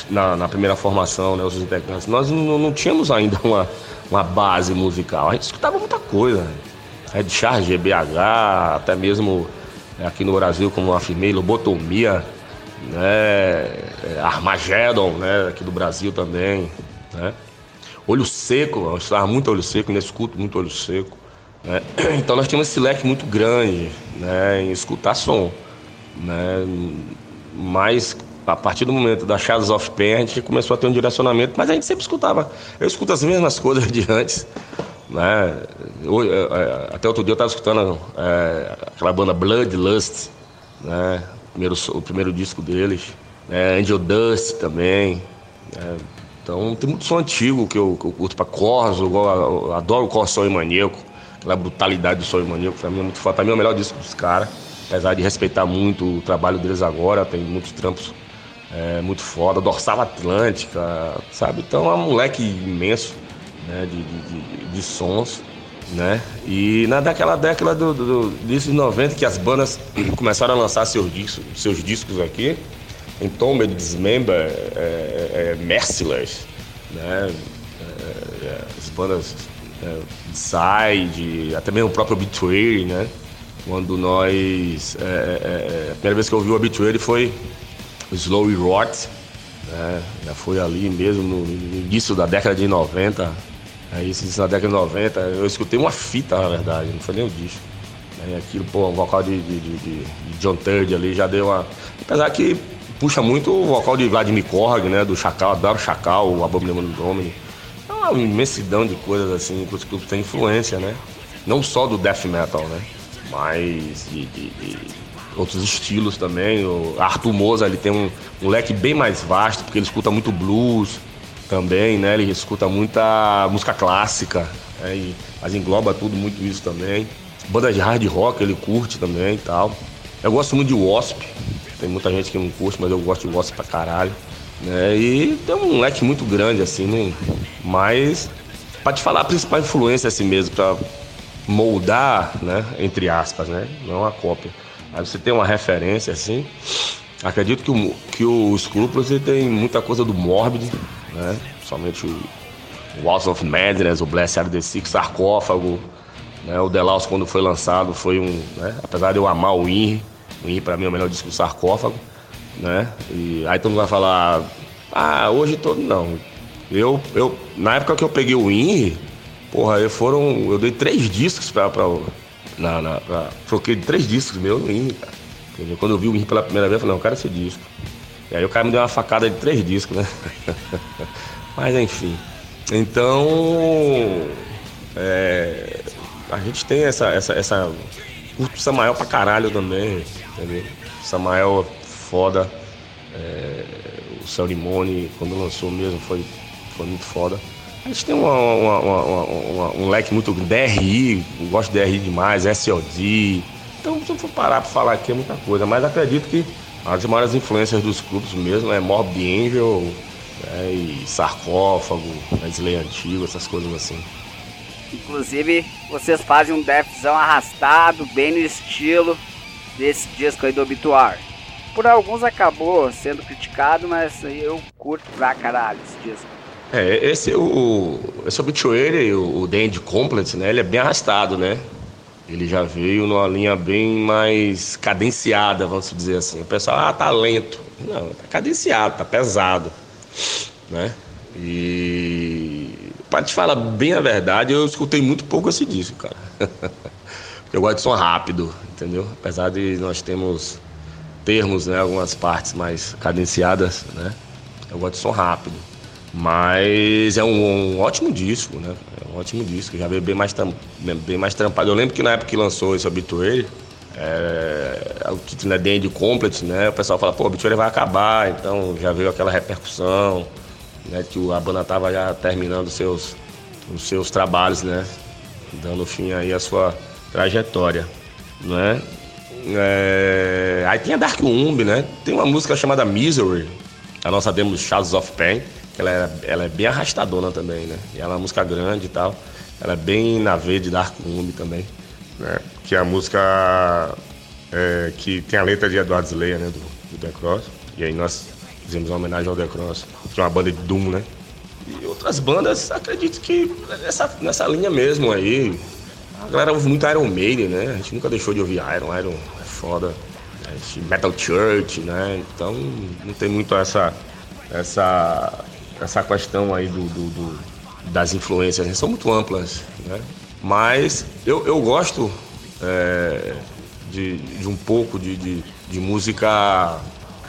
na, na primeira formação, né, os integrantes, nós não, não, tínhamos ainda uma, uma base musical. A gente escutava muita coisa. Né? Red Charge, BH, até mesmo aqui no Brasil, como eu afirmei, Lobotomia, né? É, Armageddon, né? aqui do Brasil também. Né? Olho Seco, eu estava muito olho seco, ainda escuto muito olho seco. Né? Então nós tínhamos esse leque muito grande né, em escutar som. Né? Mas a partir do momento da Shadows of Pain, a gente começou a ter um direcionamento, mas a gente sempre escutava. Eu escuto as mesmas coisas de antes. Né? Eu, até outro dia eu estava escutando é, aquela banda Bloodlust, né? o, primeiro, o primeiro disco deles. Né? Angel Dust também. Né? Então tem muito som antigo que eu, que eu curto para Corso, eu, eu adoro o Corso e Maníaco aquela brutalidade do Sonho Maníaco, pra mim é muito foda. Pra mim é o melhor disco dos caras, apesar de respeitar muito o trabalho deles agora, tem muitos trampos é, muito foda. Dorsal Atlântica, sabe? Então é um moleque imenso né, de, de, de, sons. Né? E na daquela década do, do, do, 90 que as bandas começaram a lançar seus discos, seus discos aqui, Entombed, Dismember, é, é, é, Merciless, né? É, é, as bandas é, Side, até mesmo o próprio Obituary, né? Quando nós. É, é, é, a primeira vez que eu ouvi o Obituary foi Slow Rot, né? Já foi ali mesmo no, início da década de 90. Aí, isso na década de 90, eu escutei uma fita, na verdade, não foi nem o disco. Né? Aquilo, pô, o vocal de, de, de, de John Third ali já deu uma. Apesar que puxa muito o vocal de Vladimir Korg, né? Do Chacal, adoro Chacal, o Abominable Domini. Uma imensidão de coisas assim que os clubes têm influência, né? Não só do death metal, né? Mas de, de, de outros estilos também. O Arthur Moza ele tem um, um leque bem mais vasto, porque ele escuta muito blues também, né? Ele escuta muita música clássica, né? e, mas engloba tudo muito isso também. Banda de hard rock ele curte também e tal. Eu gosto muito de Wasp, tem muita gente que não curte, mas eu gosto de Wasp pra caralho. Né? E tem um leque muito grande, assim, né? mas pra te falar a principal influência assim mesmo, pra moldar, né? Entre aspas, né? Não uma cópia. Aí você tem uma referência assim. Acredito que o, que o Scrupulous tem muita coisa do Morbid, né? Somente o Walls of Madness, o Blessed the Six, Sarcófago, né? o Delaus quando foi lançado foi um, né? apesar de eu amar o INRI, o INRI para mim é o melhor disco do Sarcófago, né? E aí todo mundo vai falar, ah, hoje todo não. Eu, eu, na época que eu peguei o INRI, porra, eu foram, eu dei três discos para na, na, pra, troquei três discos meu no INRI, cara. Quando eu vi o INRI pela primeira vez, eu falei, não, eu quero esse disco. E aí o cara me deu uma facada de três discos, né? Mas enfim. Então. É, a gente tem essa. essa, essa curto Samael pra caralho também, entendeu? Samael foda. É, o Cerimone, quando lançou mesmo, foi, foi muito foda. A gente tem uma, uma, uma, um leque muito. DRI, gosto de DRI demais, SOD. Então, se eu for parar para falar aqui, é muita coisa. Mas acredito que as maiores influências dos grupos mesmo é Mob Angel né, e Sarcófago, Slay Antigo, essas coisas assim. Inclusive, vocês fazem um deathzão arrastado, bem no estilo desse disco aí do Obituar. Por alguns acabou sendo criticado, mas eu curto pra caralho esse disco. É, esse, o, esse Obituary, o, o The End Complete, né? Ele é bem arrastado, né? Ele já veio numa linha bem mais cadenciada, vamos dizer assim. O pessoal, ah, tá lento. Não, tá cadenciado, tá pesado, né? E para te falar bem a verdade, eu escutei muito pouco esse disco, cara. Eu gosto de som rápido, entendeu? Apesar de nós termos termos, né, algumas partes mais cadenciadas, né? Eu gosto de som rápido. Mas é um, um, ótimo disco, né? É um ótimo disco. Já veio bem mais, bem mais trampado. Eu lembro que na época que lançou esse Obituary, é, o título é The Complete, né? O pessoal fala, pô, Obituary vai acabar, então já veio aquela repercussão, né? Que a banda tava já terminando seus, os seus trabalhos, né? Dando fim aí à sua trajetória, né? É, aí tem a Dark Umb, né? Tem uma música chamada Misery, a nossa demo Shadows of Pain ela é, ela é bem arrastadona também, né? E ela é uma música grande e tal. Ela é bem na veia de Dark Room também, né? Que é a música é, que tem a letra de Eduardo Slayer, né? Do, do The Cross. E aí nós fizemos uma homenagem ao The Cross, que é uma banda de Doom, né? E outras bandas, acredito que nessa, nessa linha mesmo aí. A galera ouve muito Iron Maiden, né? A gente nunca deixou de ouvir Iron. Iron é foda. Metal Church, né? Então não tem muito essa, essa essa questão aí do, do, do das influências, né? são muito amplas, né? Mas eu, eu gosto é, de, de um pouco de, de, de, música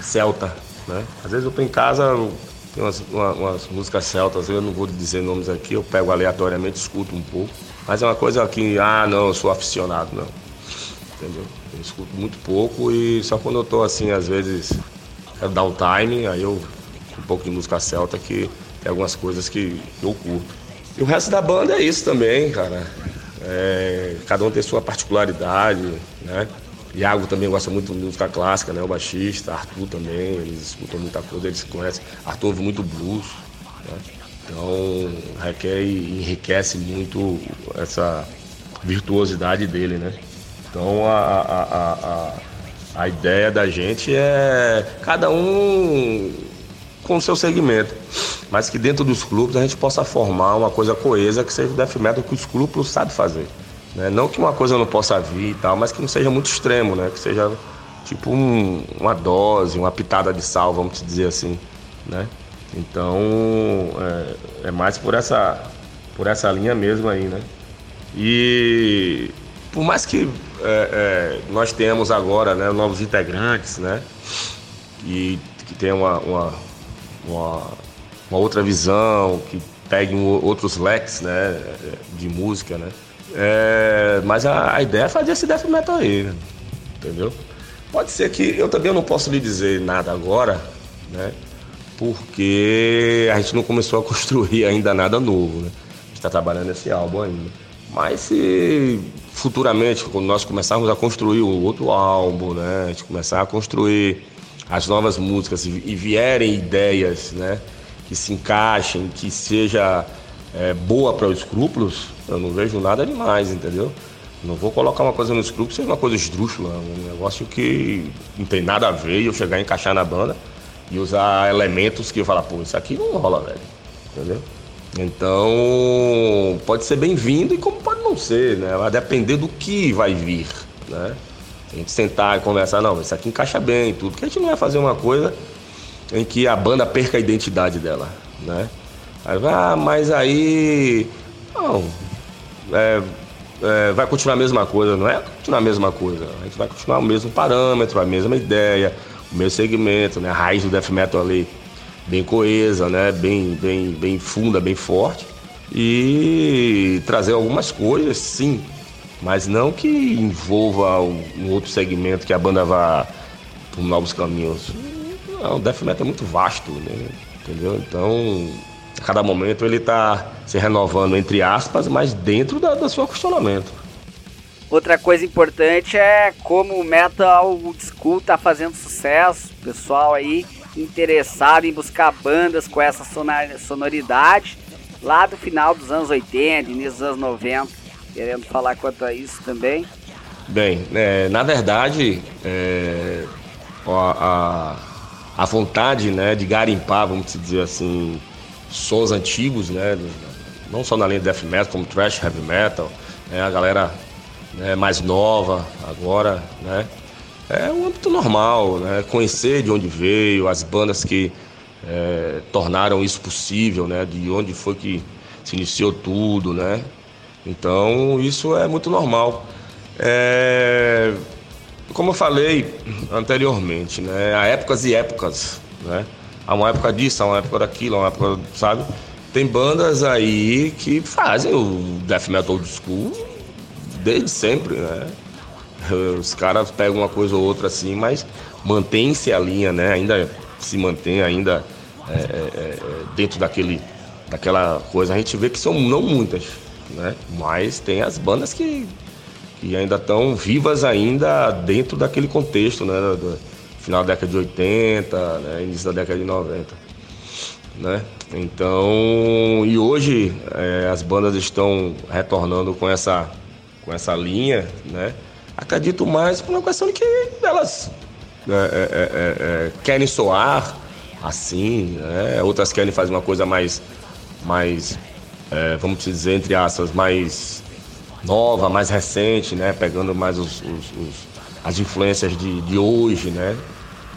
celta, né? Às vezes eu tô em casa, tem umas, uma, umas músicas celtas, eu não vou dizer nomes aqui, eu pego aleatoriamente, escuto um pouco. Mas é uma coisa que, ah, não, eu sou aficionado, não. Entendeu? Eu escuto muito pouco e só quando eu tô assim, às vezes, quero dar um time, aí eu um pouco de música celta, que tem algumas coisas que eu curto. E o resto da banda é isso também, cara. É, cada um tem sua particularidade, né? Iago também gosta muito de música clássica, né? O baixista, Arthur também, eles escutam muita coisa, eles conhecem. Arthur ouve muito blues, né? Então requer e enriquece muito essa virtuosidade dele, né? Então a, a, a, a, a ideia da gente é cada um com o seu segmento. Mas que dentro dos clubes a gente possa formar uma coisa coesa que seja o death metal que os clubes sabem fazer. Né? Não que uma coisa não possa vir e tal, mas que não seja muito extremo, né? Que seja tipo um, uma dose, uma pitada de sal, vamos dizer assim, né? Então é, é, mais por essa, por essa linha mesmo aí, né? E por mais que é, é, nós temos agora né, novos integrantes, né? E que tem uma, uma, uma, uma outra visão, que peguem outros leques né, de música, né? É, mas a, a, ideia é fazer esse death metal aí, entendeu? Pode ser que eu também não posso lhe dizer nada agora, né? Porque a gente não começou a construir ainda nada novo, né? A gente está trabalhando nesse álbum ainda. Mas se futuramente, quando nós começarmos a construir o outro álbum, né? A gente começar a construir as novas músicas e, vierem ideias, né? Que se encaixem, que seja é, boa para os escrúpulos, eu não vejo nada demais, entendeu? Não vou colocar uma coisa no escrúpulo seja uma coisa esdrúxula, um negócio que não tem nada a ver e eu chegar e encaixar na banda e usar elementos que eu falar, pô, isso aqui não rola, velho. Entendeu? Então, pode ser bem-vindo e como pode não ser, né? Vai depender do que vai vir, né? A gente sentar e conversar, não, isso aqui encaixa bem tudo, porque a gente não vai fazer uma coisa em que a banda perca a identidade dela, né? Aí, ah, mas aí. Não. É, é, vai continuar a mesma coisa, não é continuar a mesma coisa. A gente vai continuar o mesmo parâmetro, a mesma ideia, mesmo segmento, né? A raiz do death metal ali bem coesa, né? Bem, bem, bem funda, bem forte. E trazer algumas coisas, sim, mas não que envolva um, outro segmento que a banda vá por novos caminhos. Não, o death metal é muito vasto, né? Entendeu? Então, a cada momento ele está se renovando, entre aspas, mas dentro da, do seu questionamento. Outra coisa importante é como o metal old school tá fazendo sucesso, pessoal aí interessado em buscar bandas com essa sonoridade lá do final dos anos 80, início dos anos 90, querendo falar quanto a isso também. Bem, é, na verdade, é, a, a, a vontade né, de garimpar, vamos dizer assim, sons antigos, né? Não só na linha death metal, como thrash, heavy metal, né? A galera né, mais nova agora, né? É um âmbito normal, né? Conhecer de onde veio, as bandas que é, tornaram isso possível, né? De onde foi que se iniciou tudo, né? Então isso é muito normal. É, como eu falei anteriormente, né? Há épocas e épocas, né? Há uma época disso, há uma época daquilo, há uma época, sabe? Tem bandas aí que fazem o death metal old school desde sempre, né? Os caras pegam uma coisa ou outra assim, mas mantém-se a linha, né? Ainda se mantém ainda é, é, é, dentro daquele, daquela coisa. A gente vê que são não muitas, né? Mas tem as bandas que, que ainda estão vivas ainda dentro daquele contexto, né? Do, final da década de 80, né, início da década de 90. Né? Então, e hoje é, as bandas estão retornando com essa, com essa linha, né? Acredito mais por uma questão de que elas é, é, é, é querem soar assim, né? outras querem fazer uma coisa mais, mais vamos dizer, entre aspas, mais nova, mais recente, né? Pegando mais os, os, os as influências de, de hoje, né?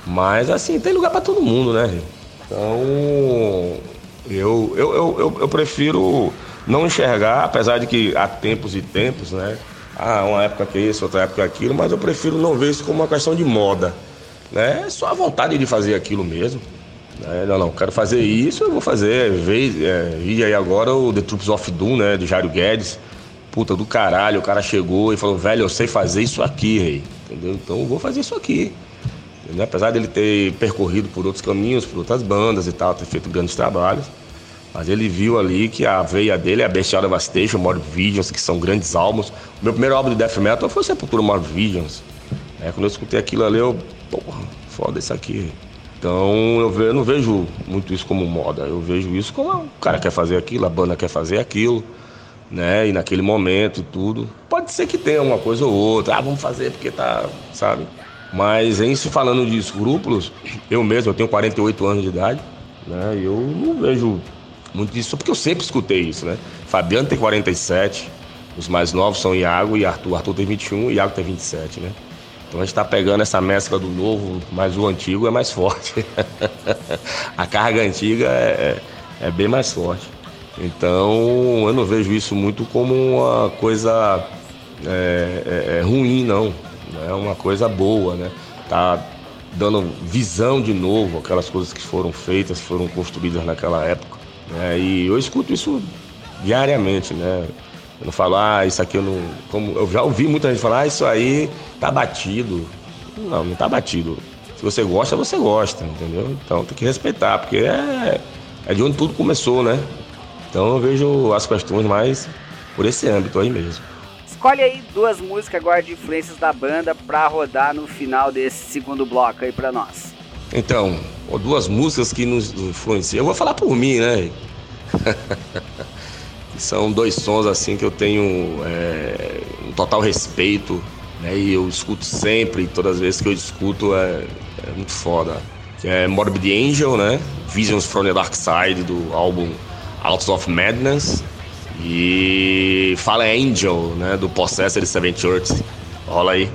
Mas assim, tem lugar para todo mundo, né? Então, eu, eu, eu, eu, prefiro não enxergar, apesar de que há tempos e tempos, né? Ah, uma época que isso, outra época aquilo, mas eu prefiro não ver isso como uma questão de moda. Né? É só a vontade de fazer aquilo mesmo. Né? Não, não, quero fazer isso, eu vou fazer. Vi, é, vi aí agora o The Troops of Doom, né? De Jairo Guedes. Puta do caralho, o cara chegou e falou, velho, eu sei fazer isso aqui, rei. Entendeu? Então eu vou fazer isso aqui. Né? Apesar dele ter percorrido por outros caminhos, por outras bandas e tal, ter feito grandes trabalhos, mas ele viu ali que a veia dele é a Bestial Devastation, Morbid Visions, que são grandes álbuns. O meu primeiro álbum de death metal foi Sepultura Morbid Visions. É, quando eu escutei aquilo ali, eu, porra, foda isso aqui. Então eu, ve, eu não vejo muito isso como moda, eu vejo isso como o cara quer fazer aquilo, a banda quer fazer aquilo, né? E naquele momento e tudo. Pode ser que tenha uma coisa ou outra, ah, vamos fazer porque tá, sabe? Mas em se falando de escrúpulos, eu mesmo, eu tenho 48 anos de idade, né? Eu não vejo muito disso, porque eu sempre escutei isso, né? Fabiano tem 47, os mais novos são Iago e Arthur. Arthur tem 21 e Iago tem 27, né? Então a gente está pegando essa mescla do novo, mas o antigo é mais forte. a carga antiga é, é, é bem mais forte. Então eu não vejo isso muito como uma coisa é, é, é ruim, não. É uma coisa boa, né? Tá dando visão de novo aquelas coisas que foram feitas, foram construídas naquela época. Né? E eu escuto isso diariamente, né? Eu não falo, ah, isso aqui eu não. Como eu já ouvi muita gente falar, ah, isso aí tá batido. Não, não tá batido. Se você gosta, você gosta, entendeu? Então tem que respeitar, porque é, é de onde tudo começou, né? Então eu vejo as questões mais por esse âmbito aí mesmo. Escolhe aí duas músicas agora de influências da banda pra rodar no final desse segundo bloco aí pra nós. Então, duas músicas que nos influenciam. Eu vou falar por mim, né? São dois sons assim que eu tenho é, um total respeito, né? E eu escuto sempre, todas as vezes que eu escuto é, é muito foda. Que é Morbid Angel, né? Visions from the Dark Side do álbum Out of Madness e Fala Angel, né, do Possessor Seven Church. Rola aí.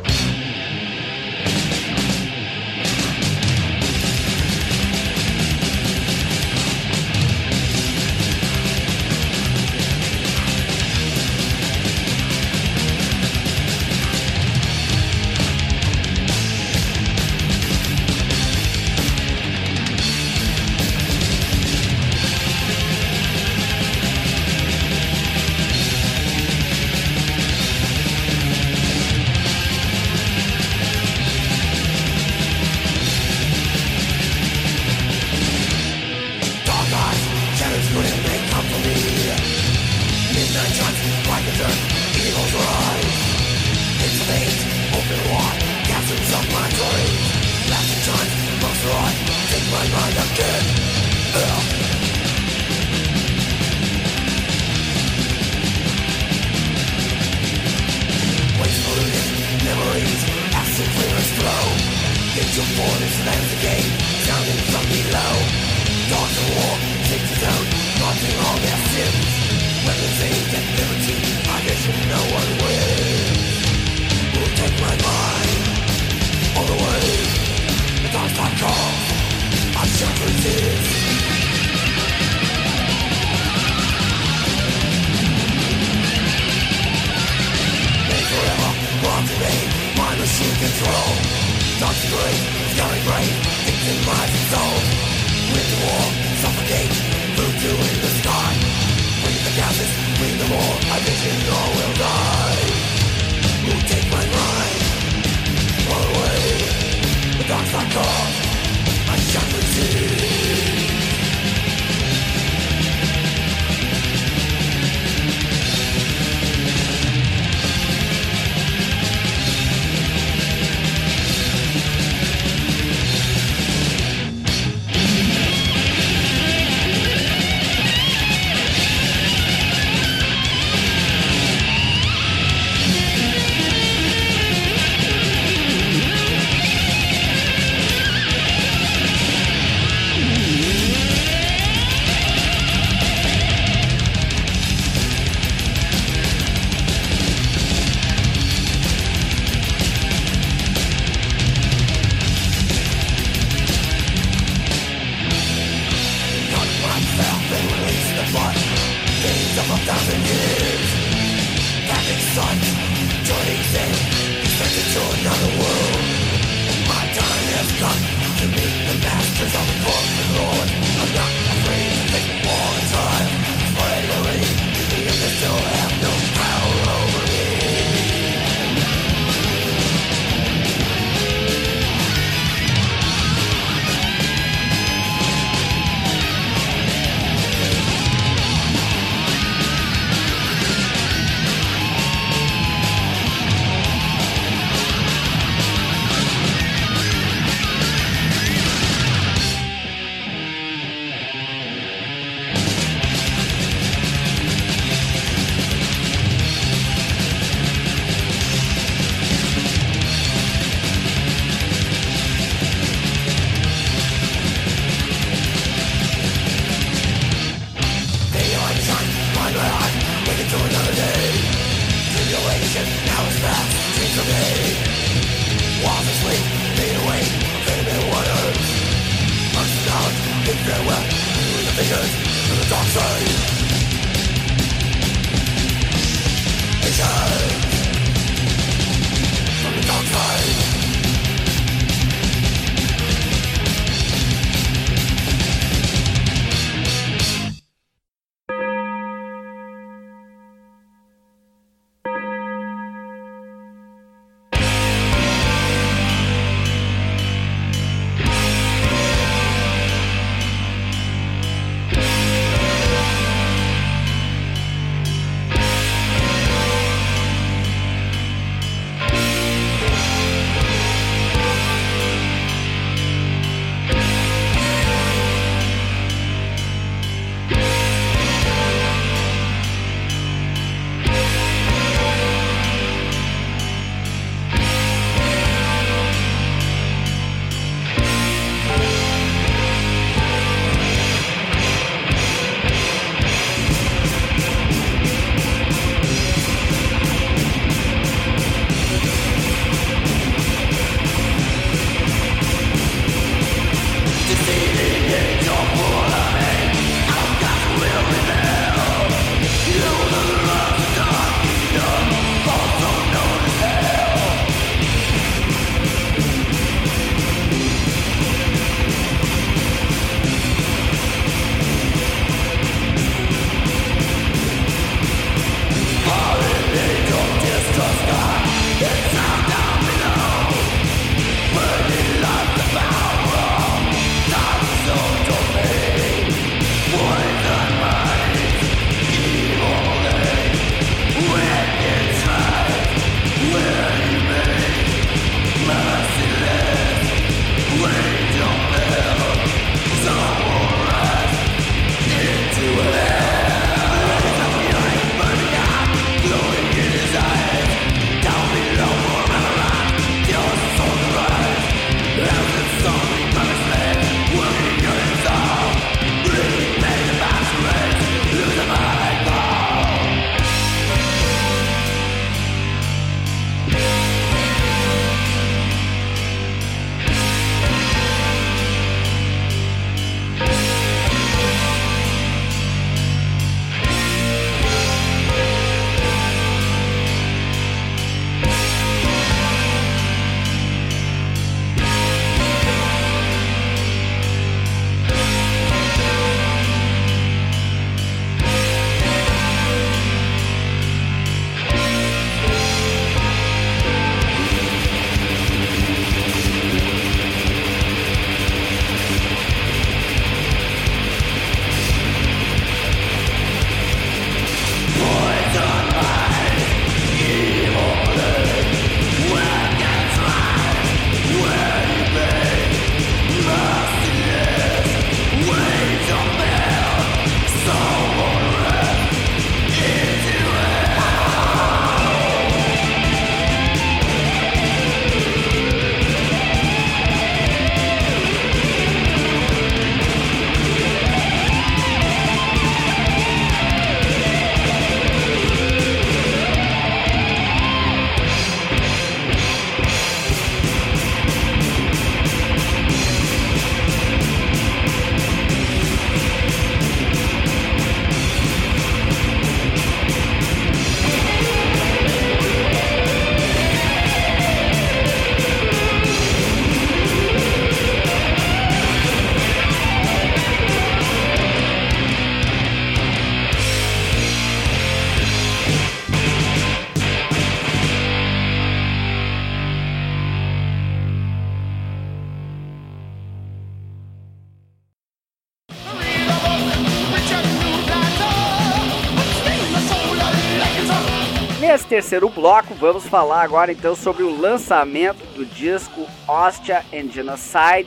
Terceiro bloco, vamos falar agora então sobre o lançamento do disco Ostia and Genocide.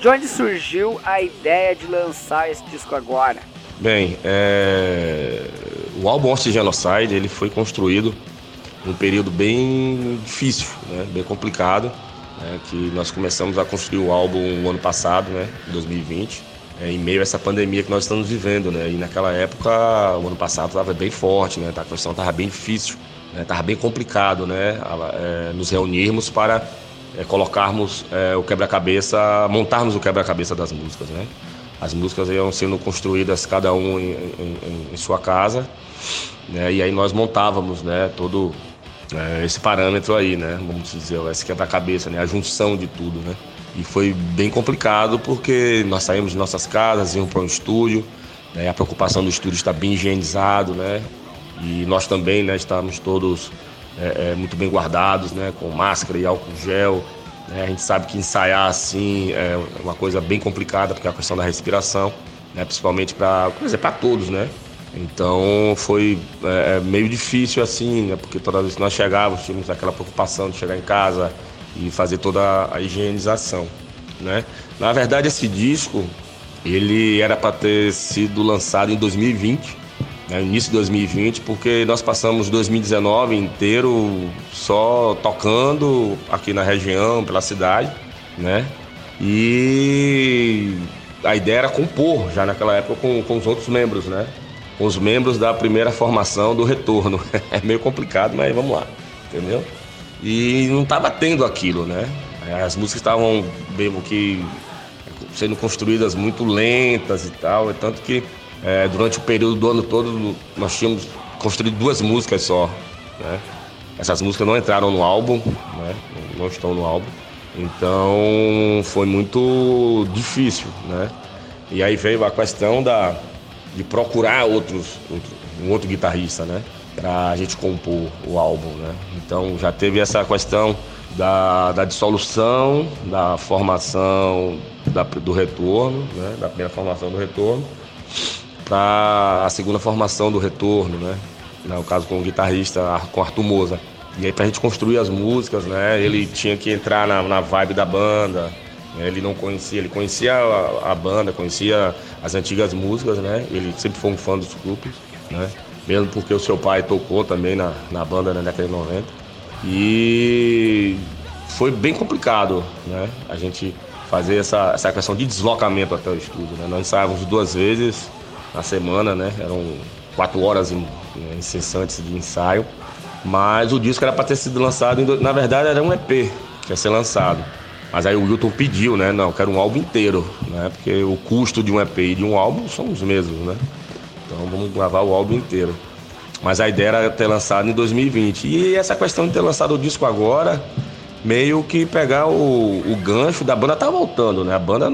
De onde surgiu a ideia de lançar esse disco agora? Bem, é... o álbum Ostia and Genocide ele foi construído num período bem difícil, né? bem complicado, né? que nós começamos a construir o álbum no ano passado, né? 2020 é, em meio a essa pandemia que nós estamos vivendo, né? E naquela época, o ano passado estava bem forte, né? A questão estava bem difícil, estava né? bem complicado, né? É, nos reunirmos para é, colocarmos é, o quebra-cabeça, montarmos o quebra-cabeça das músicas, né? As músicas iam sendo construídas cada um em, em, em sua casa, né? E aí nós montávamos, né? Todo é, esse parâmetro aí, né? Vamos dizer, esse quebra-cabeça, né? A junção de tudo, né? E foi bem complicado porque nós saímos de nossas casas, íamos para um estúdio, né? a preocupação do estúdio está bem higienizado, né? E nós também, né, estamos todos é, é, muito bem guardados, né, com máscara e álcool gel. Né? A gente sabe que ensaiar assim é uma coisa bem complicada, porque é a questão da respiração, né, principalmente para todos, né? Então foi é, é, meio difícil assim, né, porque toda vez que nós chegávamos tínhamos aquela preocupação de chegar em casa, e fazer toda a higienização, né? Na verdade, esse disco ele era para ter sido lançado em 2020, né? início de 2020, porque nós passamos 2019 inteiro só tocando aqui na região, pela cidade, né? E a ideia era compor já naquela época com, com os outros membros, né? Com os membros da primeira formação do retorno. É meio complicado, mas vamos lá, entendeu? E não estava tendo aquilo, né? As músicas estavam mesmo que sendo construídas muito lentas e tal, é tanto que é, durante o período do ano todo nós tínhamos construído duas músicas só, né? Essas músicas não entraram no álbum, né? Não estão no álbum. Então foi muito difícil, né? E aí veio a questão da, de procurar outros, outro, um outro guitarrista, né? para a gente compor o álbum, né? Então já teve essa questão da, da dissolução, da formação da, do retorno, né? Da primeira formação do retorno, para a segunda formação do retorno, né? No caso com o guitarrista, com Arthur Moza. E aí para a gente construir as músicas, né? Ele tinha que entrar na, na vibe da banda. Né? Ele não conhecia, ele conhecia a, a banda, conhecia as antigas músicas, né? Ele sempre foi um fã dos grupos, né? mesmo porque o seu pai tocou também na, na banda na década de 90. E foi bem complicado, né? A gente fazer essa, essa questão de deslocamento até o estúdio, né? Nós ensaiávamos duas vezes na semana, né? Eram quatro horas incessantes de ensaio. Mas o disco era para ter sido lançado, na verdade era um EP que ia ser lançado. Mas aí o Wilton pediu, né? Não, quero um álbum inteiro, né? Porque o custo de um EP e de um álbum são os mesmos, né? Então vamos gravar o álbum inteiro. Mas a ideia era ter lançado em 2020. E essa questão de ter lançado o disco agora, meio que pegar o, o gancho da banda tá voltando, né? A banda,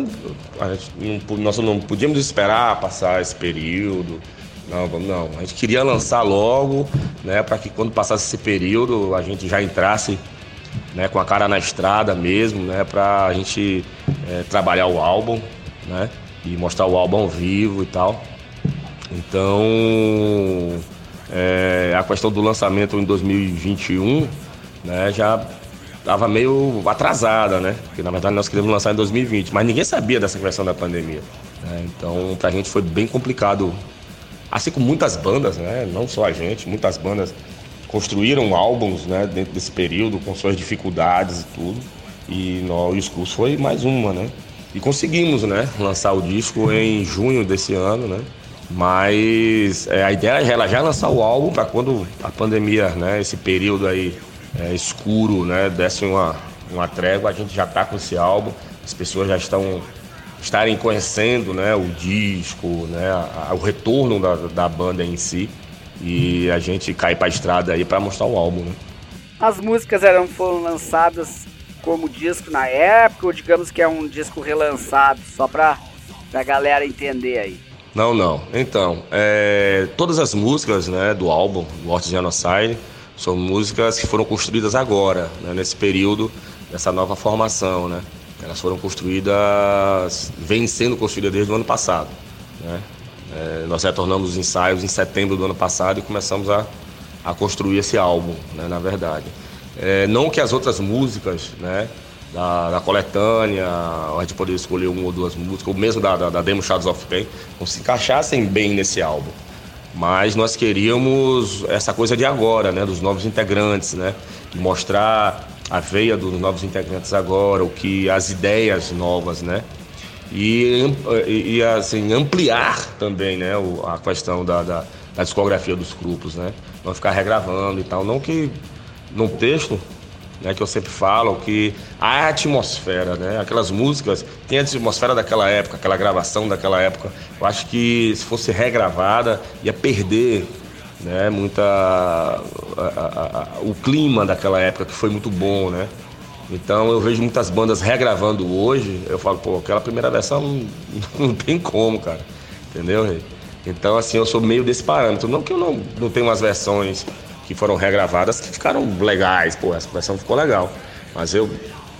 a gente, não, nós não podíamos esperar passar esse período. Não, não. A gente queria lançar logo, né? Para que quando passasse esse período a gente já entrasse né, com a cara na estrada mesmo, né? Para a gente é, trabalhar o álbum, né? E mostrar o álbum vivo e tal. Então, é, a questão do lançamento em 2021 né, já estava meio atrasada, né? Porque na verdade nós queríamos lançar em 2020, mas ninguém sabia dessa questão da pandemia. Né? Então, para a gente foi bem complicado. Assim como muitas bandas, né? Não só a gente, muitas bandas construíram álbuns né, dentro desse período com suas dificuldades e tudo. E o Scus foi mais uma, né? E conseguimos, né, lançar o disco em junho desse ano, né? Mas é, a ideia ela já lançar o álbum para quando a pandemia, né, esse período aí é, escuro, né, desse uma, uma trégua, a gente já tá com esse álbum, as pessoas já estão estarem conhecendo, né, o disco, né, a, a, o retorno da, da banda em si e a gente cai para a estrada aí para mostrar o álbum, né. As músicas eram foram lançadas como disco na época ou digamos que é um disco relançado só para a galera entender aí? Não, não. Então, é, todas as músicas né, do álbum, de Genocide, são músicas que foram construídas agora, né, nesse período dessa nova formação, né? Elas foram construídas, vêm sendo construídas desde o ano passado, né? É, nós retornamos os ensaios em setembro do ano passado e começamos a, a construir esse álbum, né, na verdade. É, não que as outras músicas, né, da, da, coletânea, a gente poderia escolher uma ou duas músicas, ou mesmo da, da, da Demo Shadows of Pain, não se encaixassem bem nesse álbum. Mas nós queríamos essa coisa de agora, né, dos novos integrantes, né, mostrar a veia dos novos integrantes agora, o que as ideias novas, né, e, e assim ampliar também, né, a questão da, da, da discografia dos grupos, né, não ficar regravando e tal, não que num texto né, que eu sempre falo, que a atmosfera, né, aquelas músicas, tem a atmosfera daquela época, aquela gravação daquela época. Eu acho que se fosse regravada, ia perder né, muita a, a, a, o clima daquela época, que foi muito bom, né? Então eu vejo muitas bandas regravando hoje, eu falo, pô, aquela primeira versão não, não tem como, cara. Entendeu? Então, assim, eu sou meio desse parâmetro. Não que eu não, não tenho umas versões que foram regravadas que ficaram legais, pô, essa versão ficou legal. Mas eu,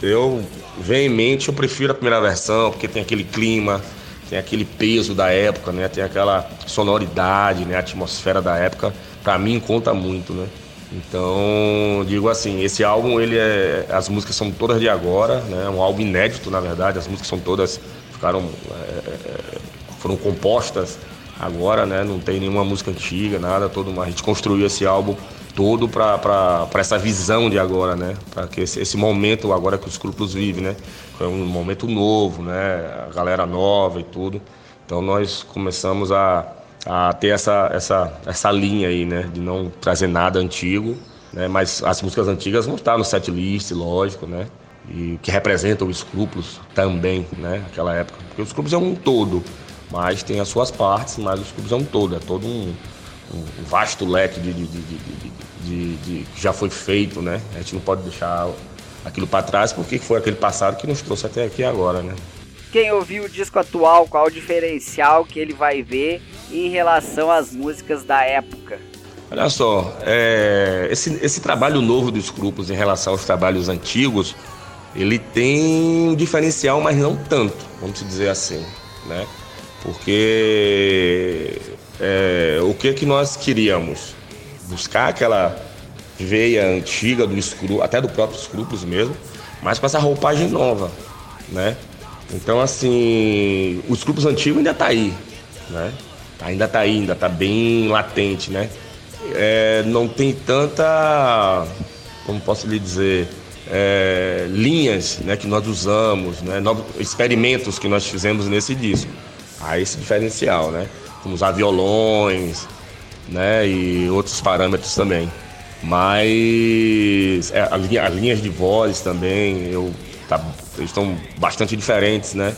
eu veemente, eu prefiro a primeira versão, porque tem aquele clima, tem aquele peso da época, né? Tem aquela sonoridade, né? A atmosfera da época, para mim conta muito, né? Então, digo assim, esse álbum, ele é, as músicas são todas de agora, né? É um álbum inédito, na verdade, as músicas são todas ficaram é, é foram compostas agora, né? Não tem nenhuma música antiga, nada, todo a gente construiu esse álbum todo para essa visão de agora, né? Para que esse, esse, momento agora que os grupos vivem, né? É um momento novo, né? A galera nova e tudo. Então nós começamos a, a ter essa, essa, essa linha aí, né? De não trazer nada antigo, né? Mas as músicas antigas vão estar no set list, lógico, né? E que representam os escrúpulos também, né? Aquela época. Porque os escrúpulos é um todo, mas tem as suas partes, mas os escrúpulos é um todo, é todo um, um vasto leque de, de, de, de, que já foi feito, né? A gente não pode deixar aquilo para trás porque foi aquele passado que nos trouxe até aqui agora, né? Quem ouviu o disco atual, qual o diferencial que ele vai ver em relação às músicas da época? Olha só, é, esse, esse trabalho novo dos grupos em relação aos trabalhos antigos, ele tem um diferencial, mas não tanto, vamos dizer assim, né? Porque é, o que que nós queríamos? Buscar aquela veia antiga do até do próprio Scruples mesmo, mas com essa roupagem nova, né? Então, assim, os grupos antigos ainda tá aí, né? Ainda tá aí, ainda tá bem latente, né? É, não tem tanta, como posso lhe dizer, é, linhas né, que nós usamos, né, novos experimentos que nós fizemos nesse disco. Há esse diferencial, né? Como usar violões, né? E outros parâmetros também. Mas é, as, as, linhas de voz também, eu, tá, estão bastante diferentes, né?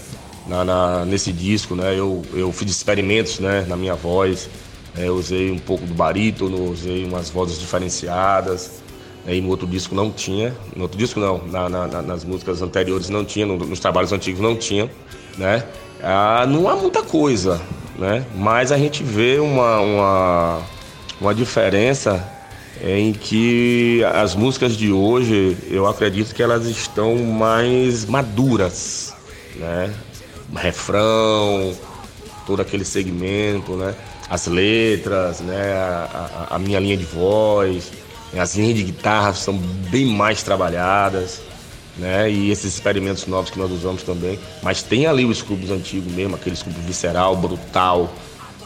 Na, na, nesse disco, né? Eu, eu fiz experimentos, né? Na minha voz, é, usei um pouco do barítono, usei umas vozes diferenciadas. Né? E no outro disco não tinha, no outro disco não, na, na, nas músicas anteriores não tinha, nos trabalhos antigos não tinha, né? Ah, não há muita coisa, né? Mas a gente vê uma, uma, uma diferença em que as músicas de hoje, eu acredito que elas estão mais maduras, né? Refrão, todo aquele segmento, né? As letras, né? A, a, a minha linha de voz, as linhas de guitarra são bem mais trabalhadas né? E esses experimentos novos que nós usamos também. Mas tem ali o Scrubs antigo mesmo, aquele Scrubs visceral, brutal,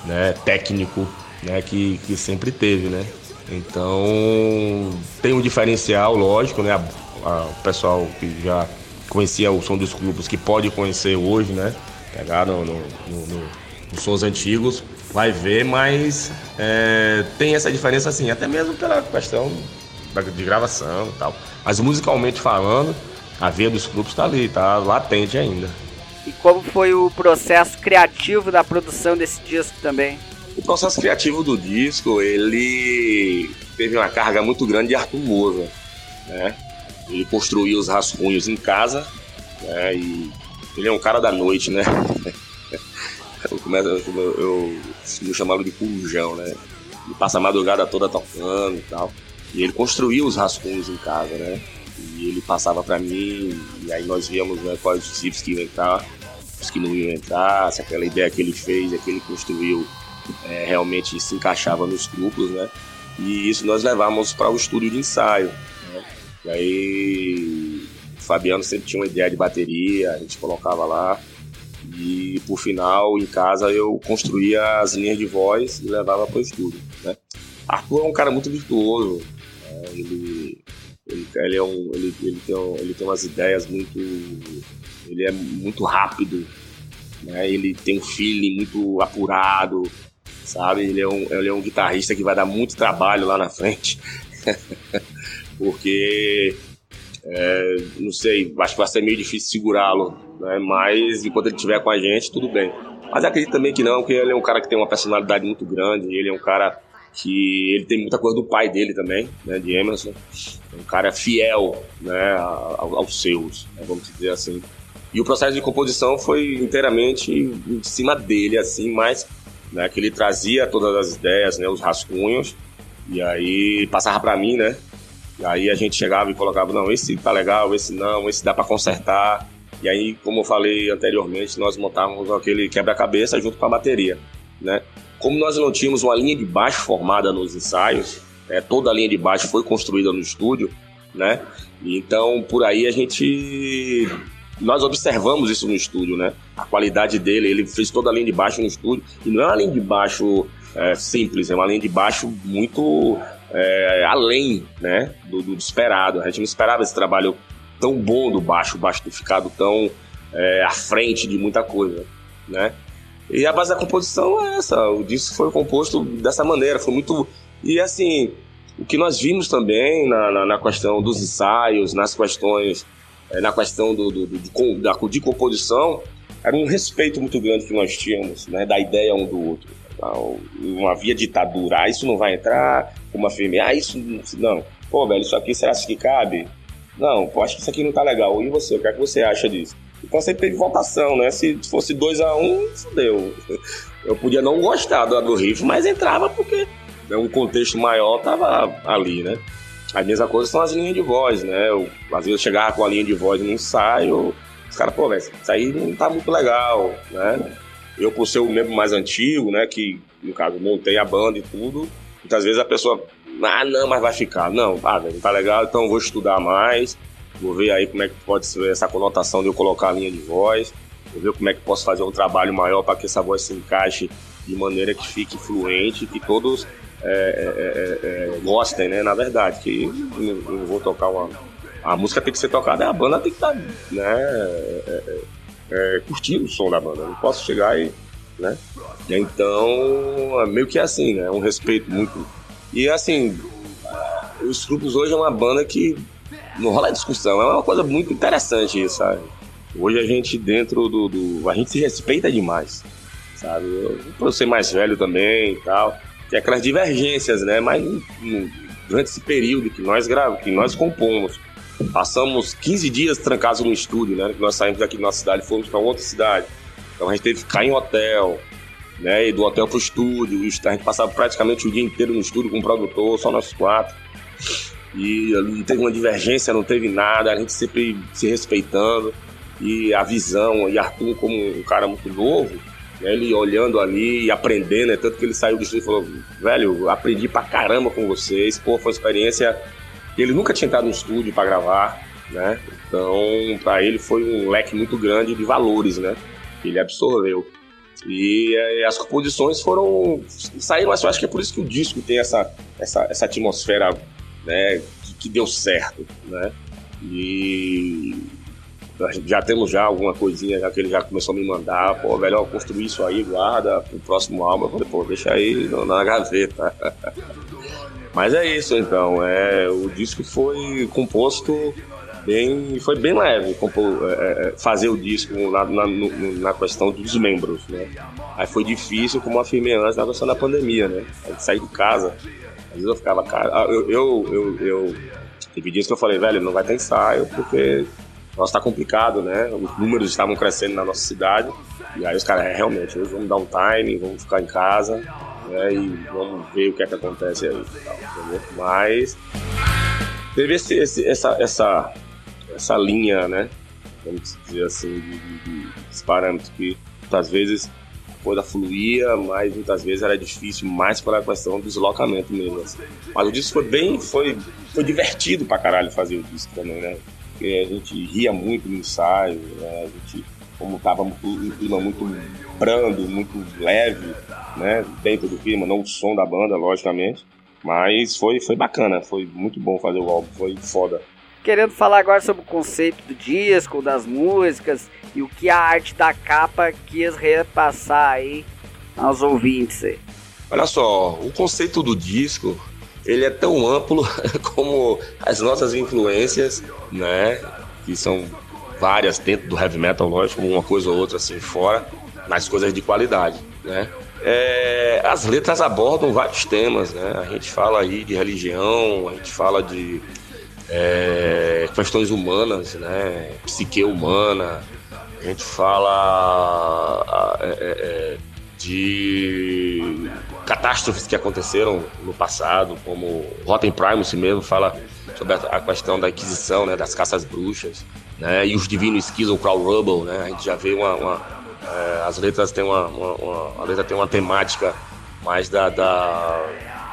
né? Técnico, né? Que, que sempre teve, né? Então tem um diferencial, lógico, né? A, a, o pessoal que já conhecia o som dos clubes, que pode conhecer hoje, né? Pegar no, no, no, nos sons antigos, vai ver, mas é, tem essa diferença assim, até mesmo pela questão de gravação e tal. Mas musicalmente falando, a veia dos grupos está ali, está latente ainda. E como foi o processo criativo da produção desse disco também? O processo criativo do disco, ele teve uma carga muito grande de Arthur Moza, né? Ele construiu os rascunhos em casa, né? E ele é um cara da noite, né? eu, começo, eu, eu, eu chamava de corujão, né? Ele passa a madrugada toda tocando e tal. E ele construiu os rascunhos em casa, né? E ele passava para mim, e aí nós víamos né, quais os chips que iam entrar, os que não iam entrar, se aquela ideia que ele fez, que ele construiu, é, realmente se encaixava nos grupos, né? E isso nós levamos para o estúdio de ensaio. Né? E aí o Fabiano sempre tinha uma ideia de bateria, a gente colocava lá. E por final, em casa, eu construía as linhas de voz e levava para o estúdio. Né? Arthur é um cara muito virtuoso. Ele, é um, ele, ele, tem um, ele tem umas ideias muito. Ele é muito rápido. Né? Ele tem um feeling muito apurado sabe? Ele é, um, ele é um guitarrista que vai dar muito trabalho lá na frente, porque, é, não sei, acho que vai ser meio difícil segurá-lo, né? Mas enquanto ele estiver com a gente, tudo bem. Mas acredito também que não, porque ele é um cara que tem uma personalidade muito grande, ele é um cara que ele tem muita coisa do pai dele também, né, de Emerson. Um cara fiel, né, aos seus, né, vamos dizer assim. E o processo de composição foi inteiramente em cima dele, assim, mas né, que ele trazia todas as ideias, né, os rascunhos, e aí passava para mim, né? E aí a gente chegava e colocava, não, esse tá legal, esse não, esse dá para consertar. E aí, como eu falei anteriormente, nós montávamos aquele quebra-cabeça junto com a bateria, né? Como nós não tínhamos uma linha de baixo formada nos ensaios, né, toda a linha de baixo foi construída no estúdio, né? Então, por aí a gente nós observamos isso no estúdio, né? A qualidade dele, ele fez toda a linha de baixo no estúdio, e não é uma linha de baixo é, simples, é uma linha de baixo muito é, além, né, do, do, esperado. A gente não esperava esse trabalho tão bom do baixo, o baixo ter ficado tão é, à frente de muita coisa, né? E a base da composição é essa, o disco foi composto dessa maneira, foi muito... E assim, o que nós vimos também na, na, na questão dos ensaios, nas questões é, na questão do, do, do de, da, de composição, era um respeito muito grande que nós tínhamos, né, da ideia um do outro. Não, não havia ditadura, ah, isso não vai entrar, uma firme, ah, isso não. Pô, velho, isso aqui será que cabe? Não, pô, acho que isso aqui não tá legal. E você, o que é que você acha disso? Então sempre teve votação, né? Se fosse 2 a 1 um, fudeu. Eu podia não gostar do, do riff, mas entrava porque né, um contexto maior tava ali, né? A mesma coisa são as linhas de voz, né? Eu, às vezes eu chegava com a linha de voz no ensaio, os caras, pô, velho, isso aí não tá muito legal, né? Eu, por ser o membro mais antigo, né, que no caso montei a banda e tudo, muitas vezes a pessoa, ah, não, mas vai ficar. Não, ah, não tá legal, então vou estudar mais, vou ver aí como é que pode ser essa conotação de eu colocar a linha de voz, vou ver como é que posso fazer um trabalho maior para que essa voz se encaixe de maneira que fique fluente, que todos é, é, é, é, gostem, né? Na verdade, que eu vou tocar uma. A música tem que ser tocada, a banda tem que estar, tá, né? É, curtindo o som da banda. Não posso chegar e, né? Então, é meio que assim, né? Um respeito muito. E assim, os grupos hoje é uma banda que não rola discussão. É uma coisa muito interessante isso, sabe? Hoje a gente dentro do, do a gente se respeita demais, sabe? Eu, eu ser mais velho também e tal tem aquelas divergências, né? Mas durante esse período que nós gravamos, que nós compomos, passamos 15 dias trancados no estúdio, né? Nós saímos daqui da nossa cidade fomos para outra cidade. Então a gente teve que ficar em hotel, né? E do hotel pro estúdio. A gente passava praticamente o dia inteiro no estúdio com o produtor, só nós quatro. E não teve uma divergência, não teve nada, a gente sempre se respeitando. E a visão, e Arthur como um cara muito novo, né, ele olhando ali e aprendendo, né? Tanto que ele saiu do estúdio e falou: velho, aprendi pra caramba com vocês. Pô, foi uma experiência ele nunca tinha entrado no estúdio para gravar, né? Então, para ele foi um leque muito grande de valores, né? Ele absorveu. E, e as composições foram. saíram, mas eu acho que é por isso que o disco tem essa, essa, essa atmosfera né, que, que deu certo, né? E já temos já alguma coisinha já que ele já começou a me mandar, pô, melhor construir isso aí, guarda pro próximo álbum. Eu falei, pô, deixa aí na gaveta. Mas é isso então, é, o disco foi composto bem, foi bem leve é, é, é, fazer o disco na, na, na, questão dos membros, né? Aí foi difícil, como afirmei antes, na questão da pandemia, né? A gente sair de casa, às vezes eu ficava, cara, ah, eu, eu, eu, eu teve dias que eu falei, velho, não vai ter ensaio, porque nossa, tá complicado, né? Os números estavam crescendo na nossa cidade. E aí os caras, é, realmente, hoje vamos dar um time, vamos ficar em casa, né? E vamos ver o que é que acontece aí. Tal, Mas teve esse, esse, essa, essa, essa linha, né? Vamos dizer assim, de, de, de parâmetros que às vezes coisa fluía, mas muitas vezes era difícil, mais pela questão do deslocamento mesmo. Assim. Mas o disco foi bem, foi, foi divertido pra caralho fazer o disco também, né? Porque a gente ria muito no ensaio, né? A gente, como tava um clima muito brando, muito leve, né? Dentro do clima, não o som da banda, logicamente. Mas foi, foi bacana, foi muito bom fazer o álbum, foi foda. Querendo falar agora sobre o conceito do disco, das músicas e o que a arte da capa quis repassar aí aos ouvintes. Olha só, o conceito do disco ele é tão amplo como as nossas influências, né? Que são várias dentro do heavy metal, lógico, uma coisa ou outra assim fora, mas coisas de qualidade, né? É, as letras abordam vários temas, né? A gente fala aí de religião, a gente fala de é, questões humanas, né? Psique humana, a gente fala é, é, é, de catástrofes que aconteceram no passado, como Rotten Primus mesmo fala sobre a, questão da Inquisição, né? Das caças bruxas, né? E os divinos Schism, Crow Rubble, né? A gente já vê uma, uma é, as letras têm uma, uma, uma, a letra tem uma temática mais da, da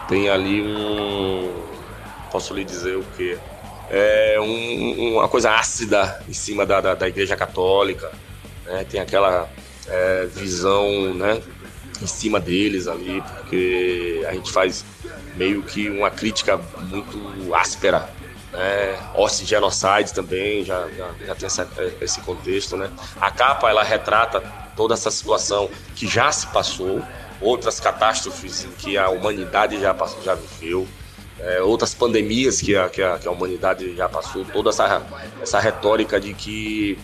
tem ali um posso lhe dizer o que é um, uma coisa ácida em cima da, da, da igreja católica né? tem aquela é, visão né em cima deles ali porque a gente faz meio que uma crítica muito áspera né? Austin Genocide também já, já, já tem essa, esse contexto, né? A capa ela retrata toda essa situação que já se passou, outras catástrofes em que a humanidade já, já viveu, é, outras pandemias que a, que, a, que a humanidade já passou, toda essa, essa retórica de que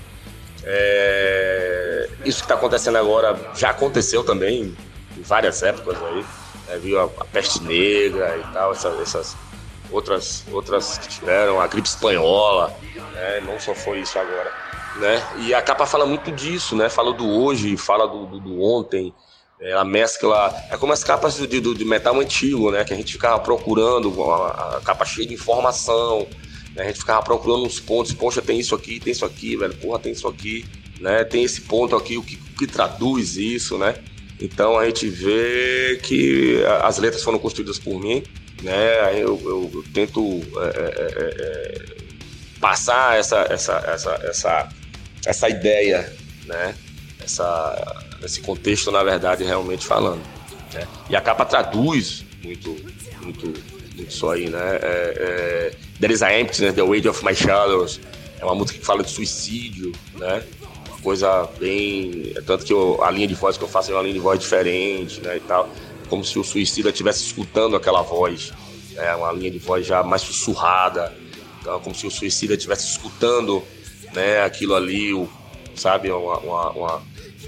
é, isso que está acontecendo agora já aconteceu também em várias épocas aí, né, viu a, a, peste negra e tal, essas, essas outras, outras que tiveram, a gripe espanhola, né, não só foi isso agora né? E a capa fala muito disso, né? Fala do hoje, fala do, do, do ontem. Ela mescla. É como as capas de, de, de, metal antigo, né? Que a gente ficava procurando, a, a capa cheia de informação. Né? A gente ficava procurando uns pontos. Poxa, tem isso aqui, tem isso aqui, velho. Porra, tem isso aqui, né? Tem esse ponto aqui, o que, que traduz isso, né? Então a gente vê que as letras foram construídas por mim, né? Eu, eu, eu tento é, é, é, é passar essa, essa, essa, essa essa ideia, né? Essa, esse contexto, na verdade, realmente falando. Né? E a capa traduz muito, muito, muito isso aí, né? É, é, There is a emptiness, the weight of my shadows. É uma música que fala de suicídio, né? Uma coisa bem. É tanto que eu, a linha de voz que eu faço é uma linha de voz diferente, né? E tal. Como se o suicida estivesse escutando aquela voz. É né? uma linha de voz já mais sussurrada. Então, como se o suicida estivesse escutando né? Aquilo ali, o, sabe, uma, uma, uma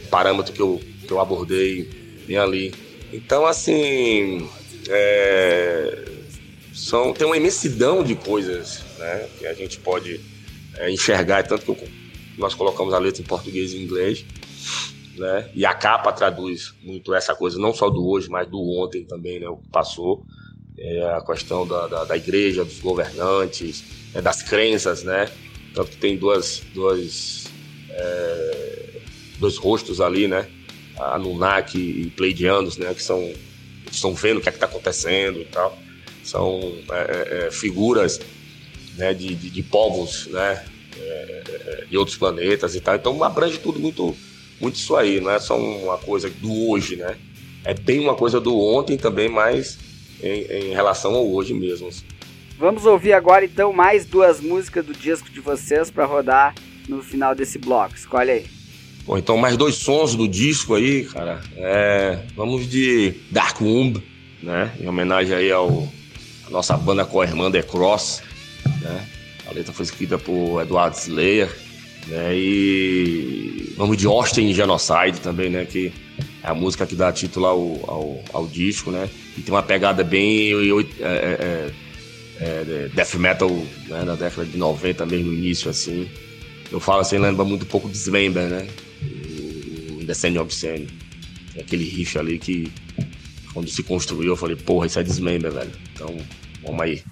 parâmetro que eu, que eu abordei bem ali. Então, assim, é, são, tem uma imensidão de coisas né, que a gente pode é, enxergar, tanto que eu, nós colocamos a letra em português e inglês, né, e a capa traduz muito essa coisa, não só do hoje, mas do ontem também, né, o que passou, é a questão da, da, da igreja, dos governantes, é, das crenças, né, tanto que tem duas, duas, é, dois rostos ali, né? Anunnaki e Pleidianos, né? Que são estão vendo o que é está acontecendo e tal. São é, é, é, figuras né, de, de, de povos, né? É, é, de outros planetas e tal. Então abrange tudo muito, muito isso aí, não é só uma coisa do hoje, né? É bem uma coisa do ontem também, mas em, em relação ao hoje mesmo. Vamos ouvir agora então mais duas músicas do disco de vocês para rodar no final desse bloco. Escolhe aí. Bom, então mais dois sons do disco aí, cara. É, vamos de Dark Womb, né? Em homenagem aí ao a nossa banda com a irmã The Cross, né? A letra foi escrita por Edward Slayer, né? E vamos de Austin Genocide também, né? Que é a música que dá título ao, ao, ao disco, né? E tem uma pegada bem é, é, é é, death metal né, na década de 90, mesmo no início, assim. Eu falo assim, lembra muito um pouco de Dismember, né? O Descending Obscene. Aquele riff ali que, quando se construiu, eu falei, porra, isso é Dismember, velho. Então, vamos aí.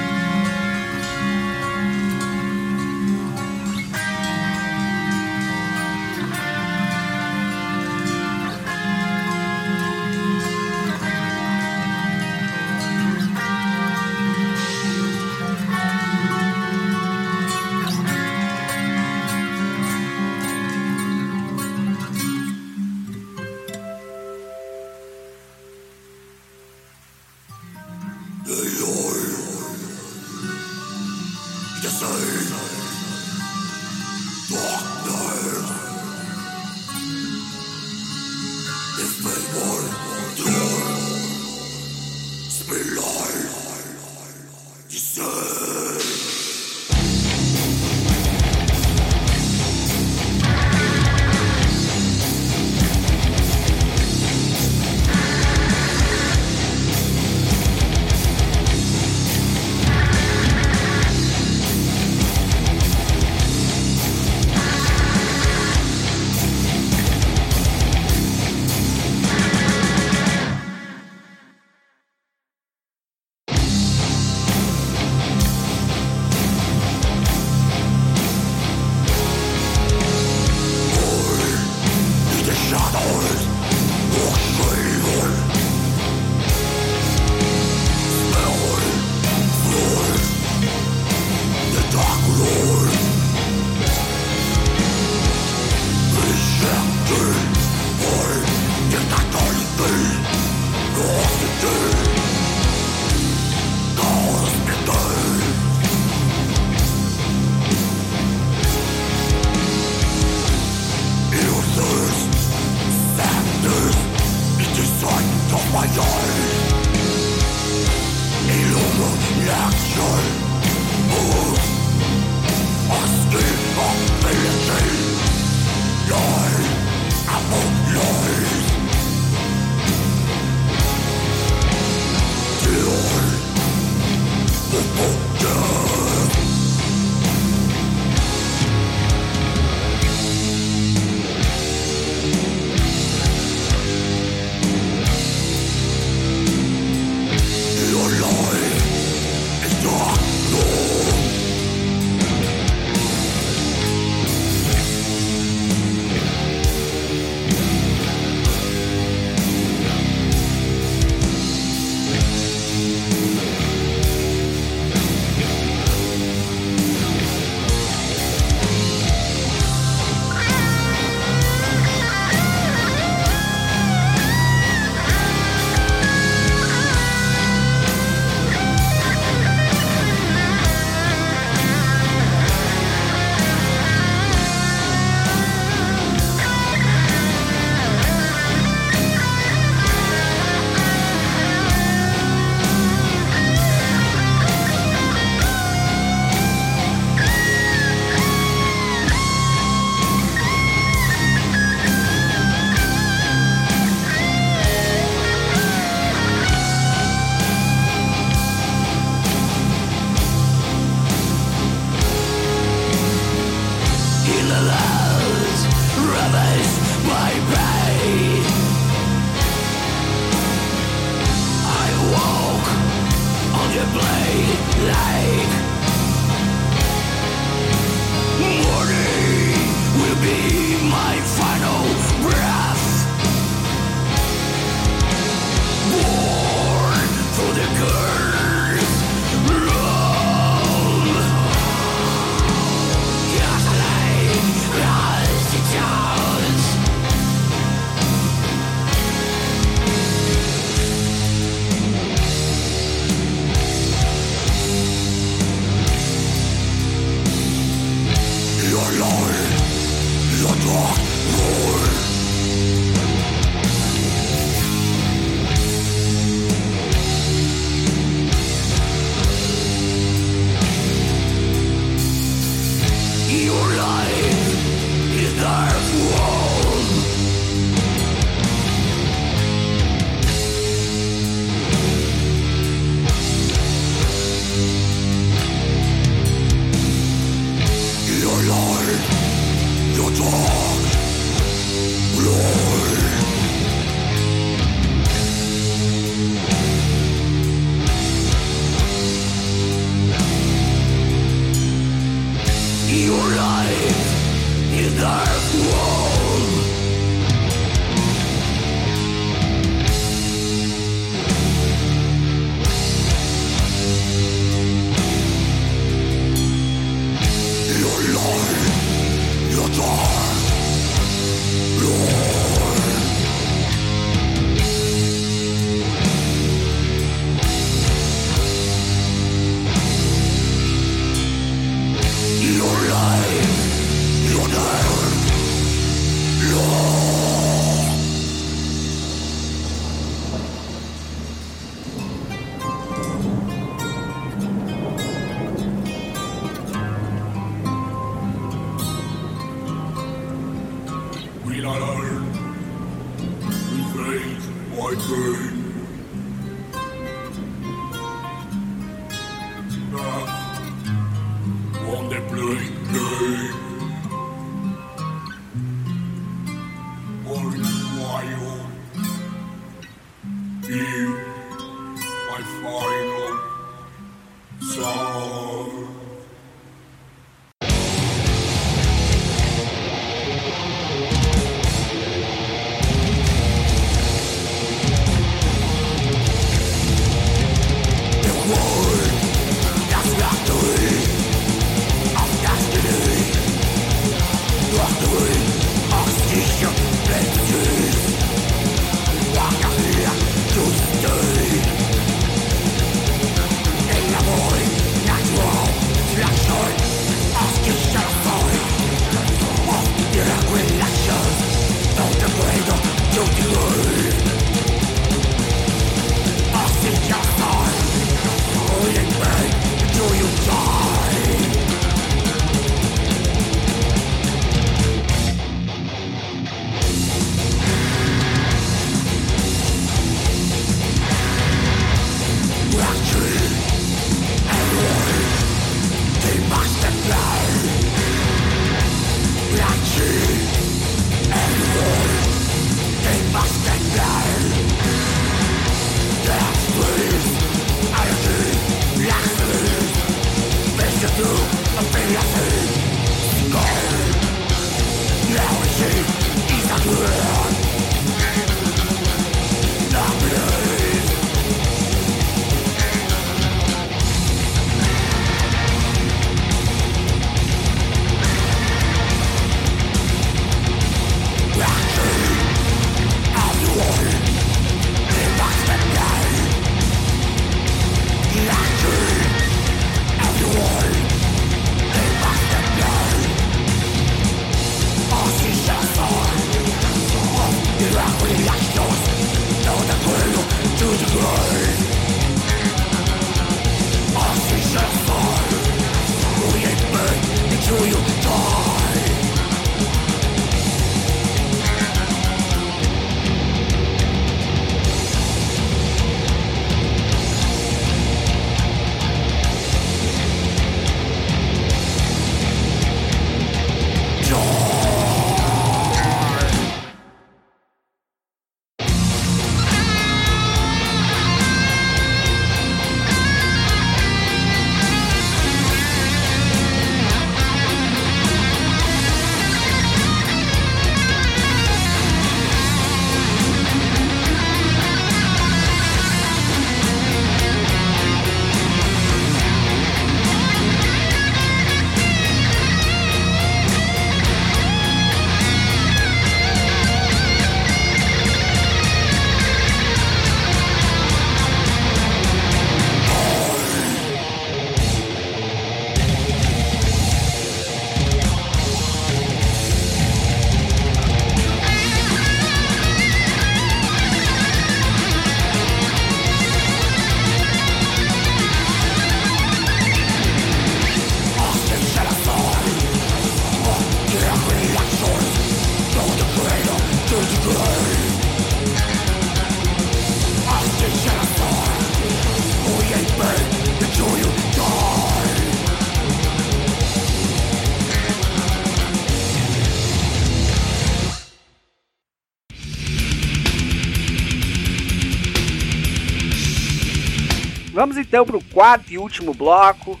Vamos então para o quarto e último bloco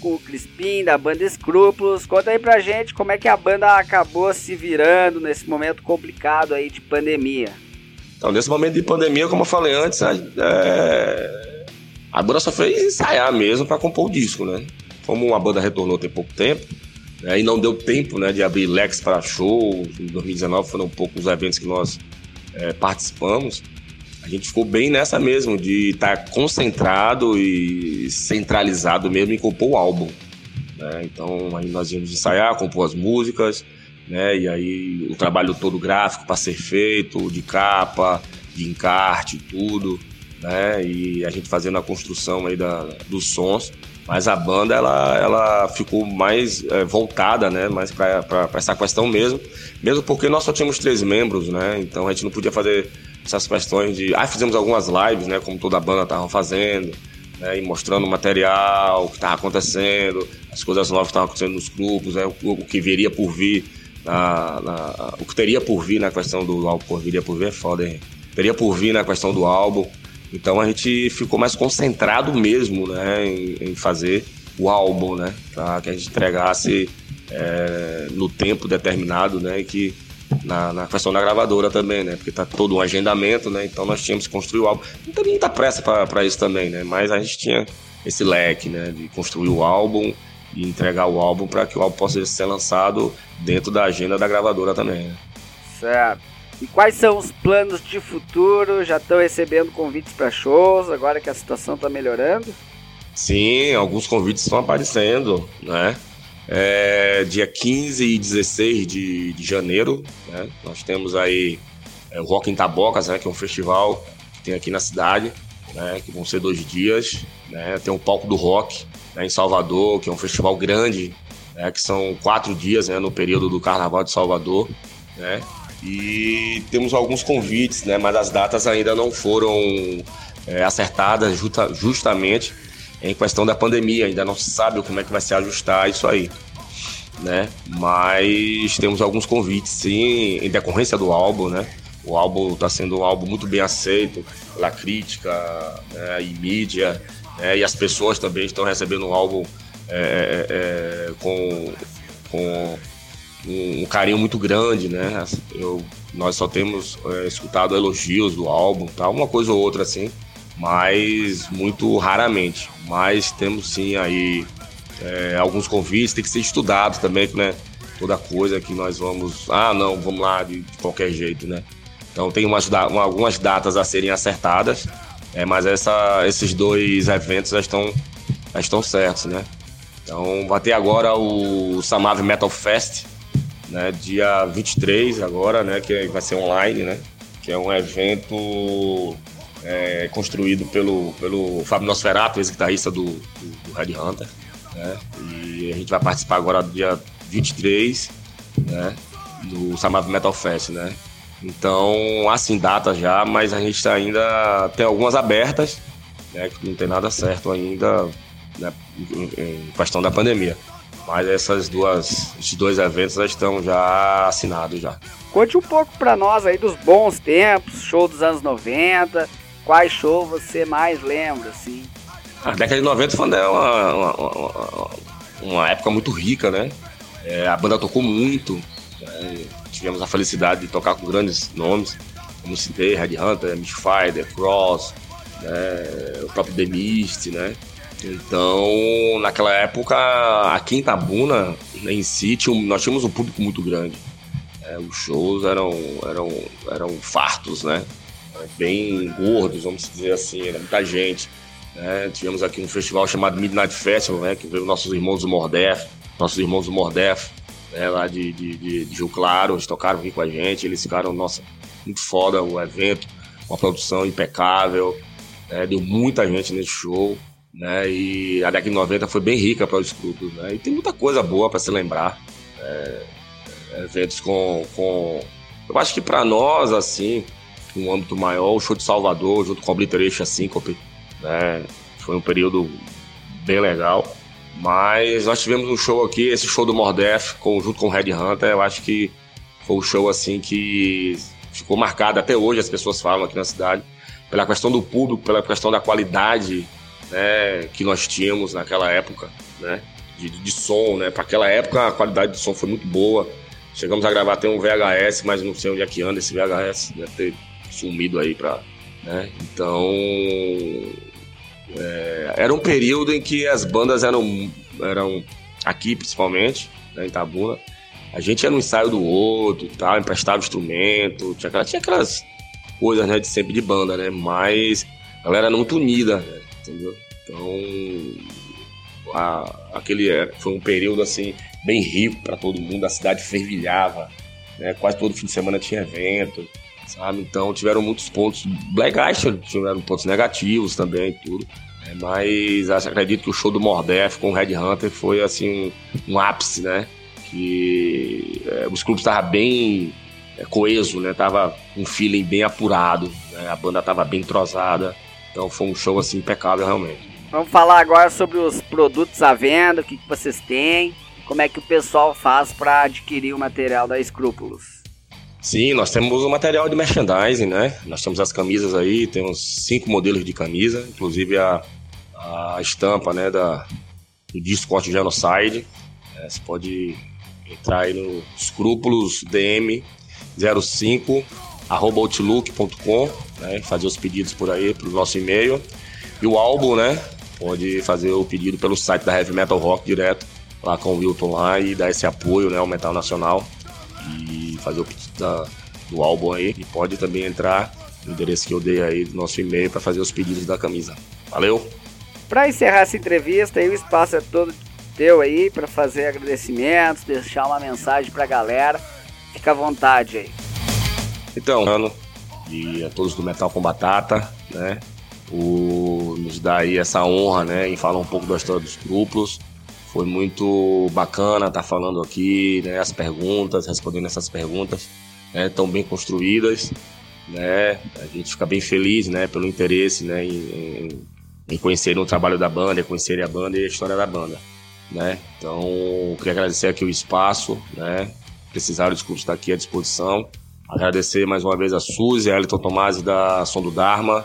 com o Crispim da banda Escrúpulos. Conta aí pra gente como é que a banda acabou se virando nesse momento complicado aí de pandemia. Então, nesse momento de pandemia, como eu falei antes, é... a banda só fez ensaiar mesmo para compor o disco, né? Como a banda retornou tem pouco tempo, né? e não deu tempo né, de abrir leques para shows, em 2019 foram poucos eventos que nós é, participamos, a gente ficou bem nessa mesmo, de estar tá concentrado e centralizado mesmo em compor o álbum. Né? Então aí nós íamos ensaiar, compor as músicas, né? E aí o trabalho todo gráfico para ser feito, de capa, de encarte, tudo, né? E a gente fazendo a construção aí da, dos sons. Mas a banda ela, ela ficou mais é, voltada, né? Mais para essa questão mesmo, mesmo porque nós só tínhamos três membros, né? Então a gente não podia fazer essas questões de. Ah, fizemos algumas lives, né? Como toda a banda estava fazendo, né? E mostrando o material, o que estava acontecendo, as coisas novas que estavam acontecendo nos grupos, né? O, o, que viria por vir, na, na, o que teria por vir na questão do álbum. Pô, viria por vir é foda, hein? Teria por vir na questão do álbum. Então a gente ficou mais concentrado mesmo, né? Em, em fazer o álbum, né? Para que a gente entregasse é, no tempo determinado, né? E que na, na questão da gravadora também, né? Porque tá todo um agendamento, né? Então nós tínhamos que construir o álbum. Não tem muita pressa para isso também, né? Mas a gente tinha esse leque, né? De construir o álbum e entregar o álbum para que o álbum possa ser lançado dentro da agenda da gravadora também. Né? Certo. E quais são os planos de futuro? Já estão recebendo convites para shows agora que a situação está melhorando? Sim, alguns convites estão aparecendo, né? É, dia 15 e 16 de, de janeiro, né? Nós temos aí é, o Rock em Tabocas, né? Que é um festival que tem aqui na cidade, né? Que vão ser dois dias, né? Tem o Palco do Rock né? em Salvador, que é um festival grande, né? Que são quatro dias, né? No período do Carnaval de Salvador, né? E temos alguns convites, né? Mas as datas ainda não foram é, acertadas justa, justamente em questão da pandemia, ainda não se sabe como é que vai se ajustar isso aí. Né? Mas temos alguns convites, sim, em decorrência do álbum, né? O álbum está sendo um álbum muito bem aceito pela crítica né? e mídia, né? e as pessoas também estão recebendo o álbum é, é, é, com, com um, carinho muito grande, né? Eu, nós só temos é, escutado elogios do álbum, tá? uma coisa ou outra assim, mas muito raramente. Mas temos sim aí é, alguns convites, tem que ser estudado também, né? Toda coisa que nós vamos. Ah, não, vamos lá de, de qualquer jeito, né? Então tem umas, algumas datas a serem acertadas, é, mas essa, esses dois eventos já estão, já estão certos, né? Então vai ter agora o Samav Metal Fest, né? Dia 23 agora, né? Que vai ser online, né? Que é um evento é, construído pelo, pelo Fábio Nosferato, ex-guitarrista do, do, do Red Hunter. Né? E a gente vai participar agora do dia 23, né? Do Samado Metal Fest, né? Então, assim, data já, mas a gente ainda tem algumas abertas, né? Que não tem nada certo ainda, né? Em questão da pandemia. Mas essas duas, esses dois eventos já estão já assinados já. Conte um pouco para nós aí dos bons tempos, show dos anos 90, quais shows você mais lembra, assim? A década de 90 foi uma, uma, uma, uma época muito rica, né? É, a banda tocou muito, né? tivemos a felicidade de tocar com grandes nomes, como citei, Red Hunter, Mystify, The Cross, né? o próprio The Mist, né? Então, naquela época, aqui em Tabuna, em si, nós tínhamos um público muito grande. É, os shows eram, eram, eram fartos, né? Bem gordos, vamos dizer assim, era muita gente. Né? Tivemos aqui um festival chamado Midnight Festival, né? que veio nossos irmãos do Mordef, nossos irmãos do Mordef, né? lá de, de, de, de Rio Claro, eles tocaram aqui com a gente, eles ficaram, nossa, muito foda o evento, uma produção impecável, né? deu muita gente nesse show. Né? E a década de 90 foi bem rica para os grupos, né? E tem muita coisa boa para se lembrar. É, eventos com, com. Eu acho que para nós, assim, um âmbito maior, o show de Salvador, junto com a Obliteration Syncope, né? Foi um período bem legal. Mas nós tivemos um show aqui, esse show do Mordef, junto com o Red Hunter, eu acho que foi um show assim que ficou marcado até hoje, as pessoas falam aqui na cidade, pela questão do público, pela questão da qualidade né, que nós tínhamos naquela época, né, de, de som, né, para aquela época a qualidade de som foi muito boa. Chegamos a gravar até um VHS, mas não sei onde é que anda esse VHS, deve ter sumido aí para, né? Então é, era um período em que as bandas eram, eram aqui principalmente, né, em Tabuna, a gente ia no ensaio do outro, tal, emprestava instrumento, tinha, aquelas, tinha aquelas coisas né, de sempre de banda, né? Mas a galera era muito unida, né, entendeu? Então, a, aquele foi um período assim bem rico para todo mundo, a cidade fervilhava, né? Quase todo fim de semana tinha evento, sabe? Então tiveram muitos pontos legais, tiveram pontos negativos também, tudo. É, mas acredito que o show do Mordef com o Red Hunter foi assim um, ápice, né? que é, os clubes estavam bem é, coeso, né? Tava um feeling bem apurado, né? a banda tava bem entrosada, então foi um show assim impecável realmente. Vamos falar agora sobre os produtos à venda, o que, que vocês têm, como é que o pessoal faz para adquirir o material da Escrúpulos. Sim, nós temos o material de merchandising, né? Nós temos as camisas aí, temos cinco modelos de camisa, inclusive a, a estampa, né, da, do disco Genocide. É, você pode entrar aí no escrúpulos DM 05 arroba outlook.com, né, fazer os pedidos por aí pelo nosso e-mail. E o álbum, né, pode fazer o pedido pelo site da Heavy Metal Rock direto, lá com o Wilton lá e dar esse apoio, né, ao metal nacional e fazer o pedido da, do álbum aí. E pode também entrar no endereço que eu dei aí do nosso e-mail para fazer os pedidos da camisa. Valeu! Para encerrar essa entrevista, aí o espaço é todo teu aí para fazer agradecimentos, deixar uma mensagem para a galera. Fica à vontade aí. Então, mano, e a todos do Metal com Batata, né? O, nos dá aí essa honra, né, em falar um pouco da história dos grupos. Foi muito bacana estar tá falando aqui, né, as perguntas, respondendo essas perguntas, né, tão bem construídas, né? A gente fica bem feliz, né, pelo interesse, né, em, em, em o trabalho da banda, conhecerem a banda e a história da banda né? Então, queria agradecer aqui o espaço, né? Precisaram de estar aqui à disposição. Agradecer mais uma vez a Suzy, a Elton Tomasi da Som do Dharma,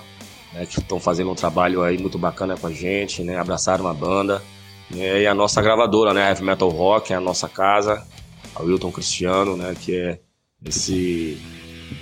né, que estão fazendo um trabalho aí muito bacana com a gente, né? Abraçaram a banda. Né, e a nossa gravadora, né? Heavy Metal Rock, é a nossa casa. A Wilton Cristiano, né? Que é esse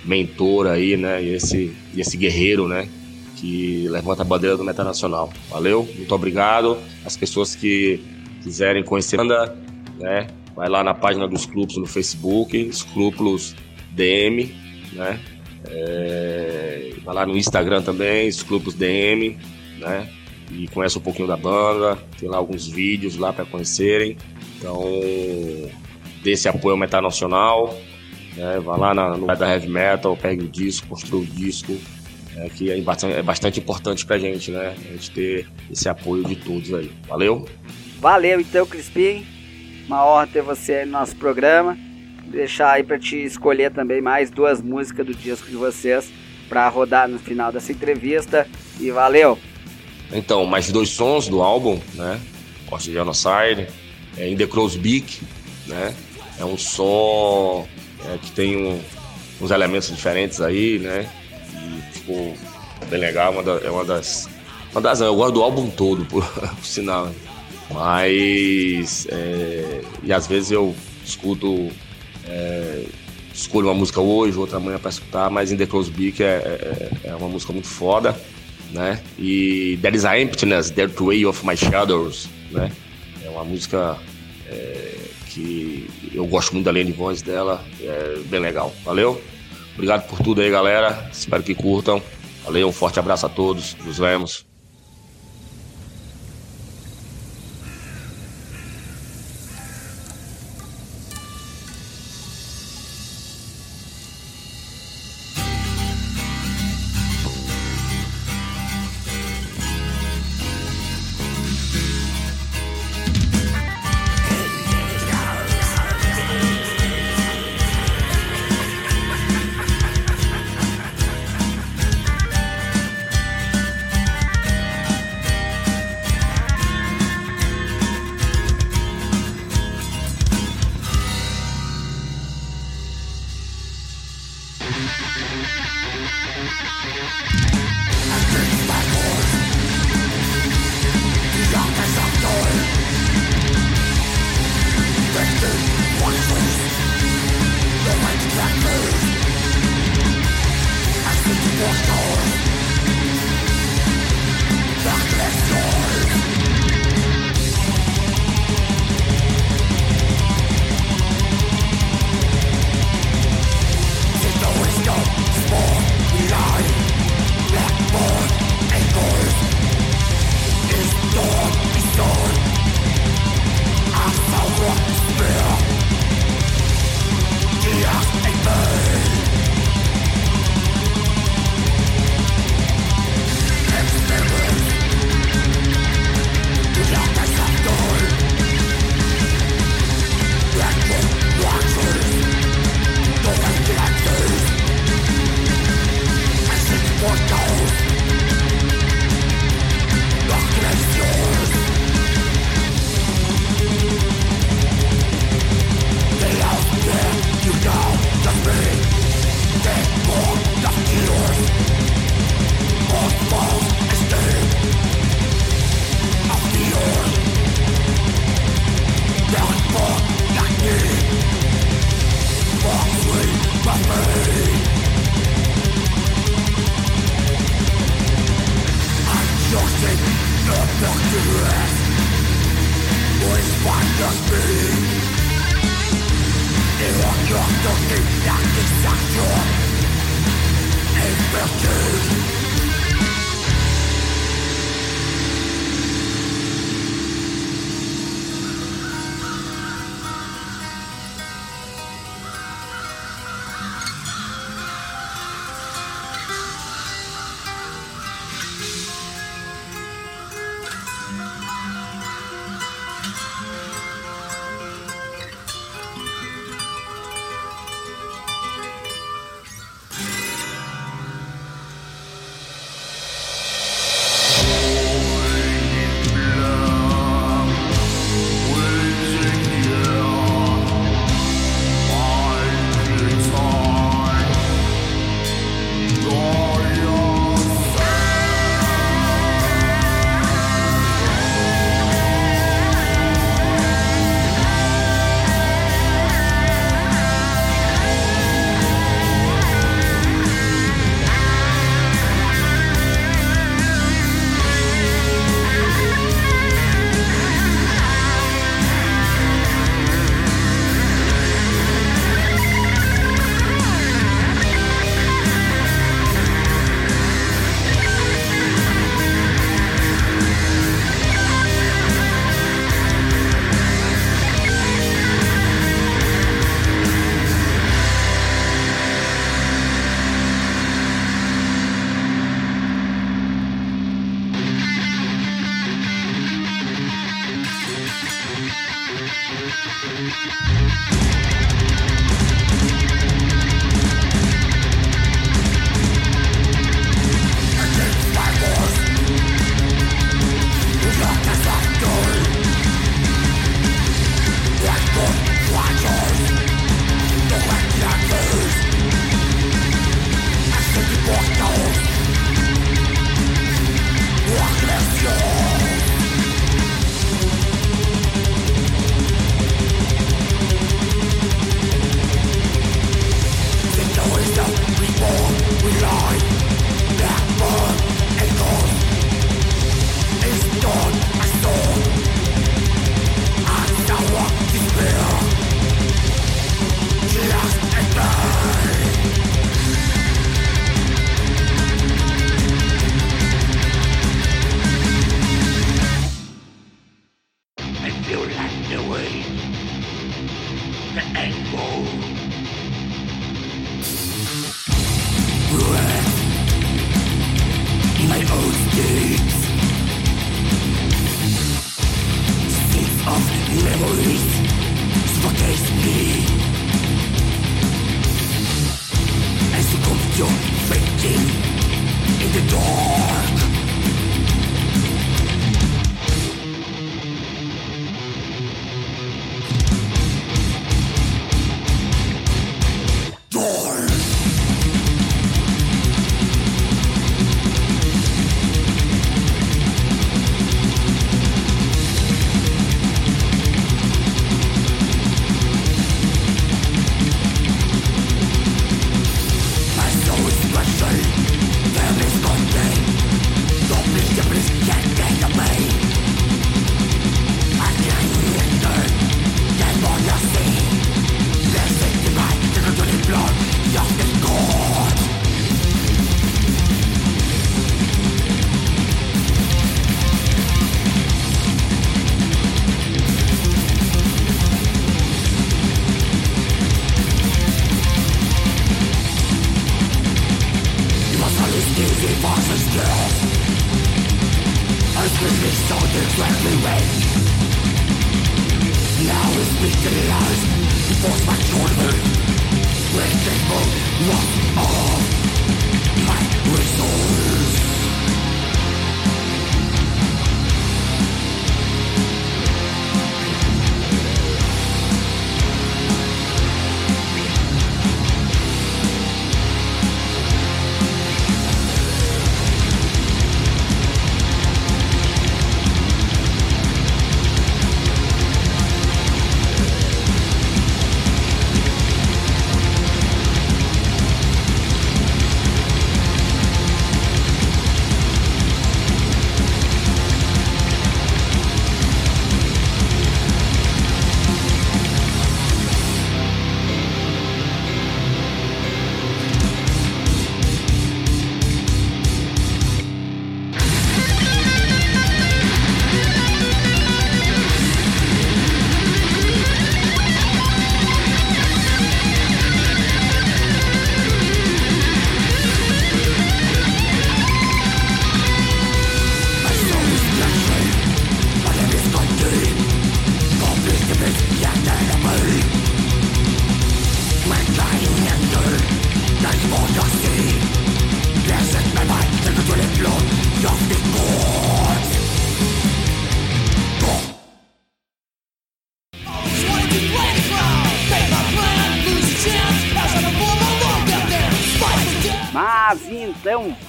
mentor aí, né? E esse, e esse guerreiro, né? Que levanta a bandeira do metal nacional. Valeu, muito obrigado. As pessoas que quiserem conhecer a banda, né? Vai lá na página dos clubes no Facebook, Escrúpulos DM, né? É, vai lá no Instagram também, Escrúpulos DM, né? E conhece um pouquinho da banda, tem lá alguns vídeos lá para conhecerem. Então, dê esse apoio ao Metal Nacional, né? Vai lá na, no da Heavy Metal, pegue o disco, construa o disco, né? que é bastante, é bastante importante pra gente, né? A gente ter esse apoio de todos aí. Valeu? Valeu então, Crispim. Uma honra ter você aí no nosso programa. Deixar aí para te escolher também mais duas músicas do disco de vocês para rodar no final dessa entrevista. E valeu! Então, mais dois sons do álbum, né? Horse Genocide, é In The Crow's Beak, né? É um som é, que tem um, uns elementos diferentes aí, né? E ficou bem legal, uma da, é uma das... Uma das eu gosto do álbum todo, por, por sinal. Mas. É, e às vezes eu escuto. É, escolho uma música hoje, outra amanhã para escutar, mas In The Close Beak é, é, é, uma música muito foda, né? E There Is a Emptiness, That Way of My Shadows, né? É uma música é, que eu gosto muito da linha de voz dela, é bem legal. Valeu? Obrigado por tudo aí, galera. Espero que curtam. Valeu, um forte abraço a todos. Nos vemos. la désertion est perdu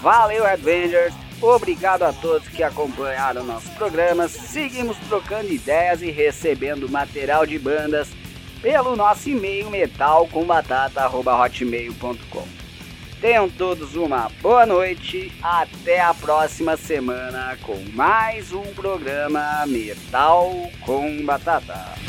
valeu Avengers, obrigado a todos que acompanharam nosso programa. Seguimos trocando ideias e recebendo material de bandas pelo nosso e-mail metalcombatata@hotmail.com. Tenham todos uma boa noite, até a próxima semana com mais um programa Metal com Batata.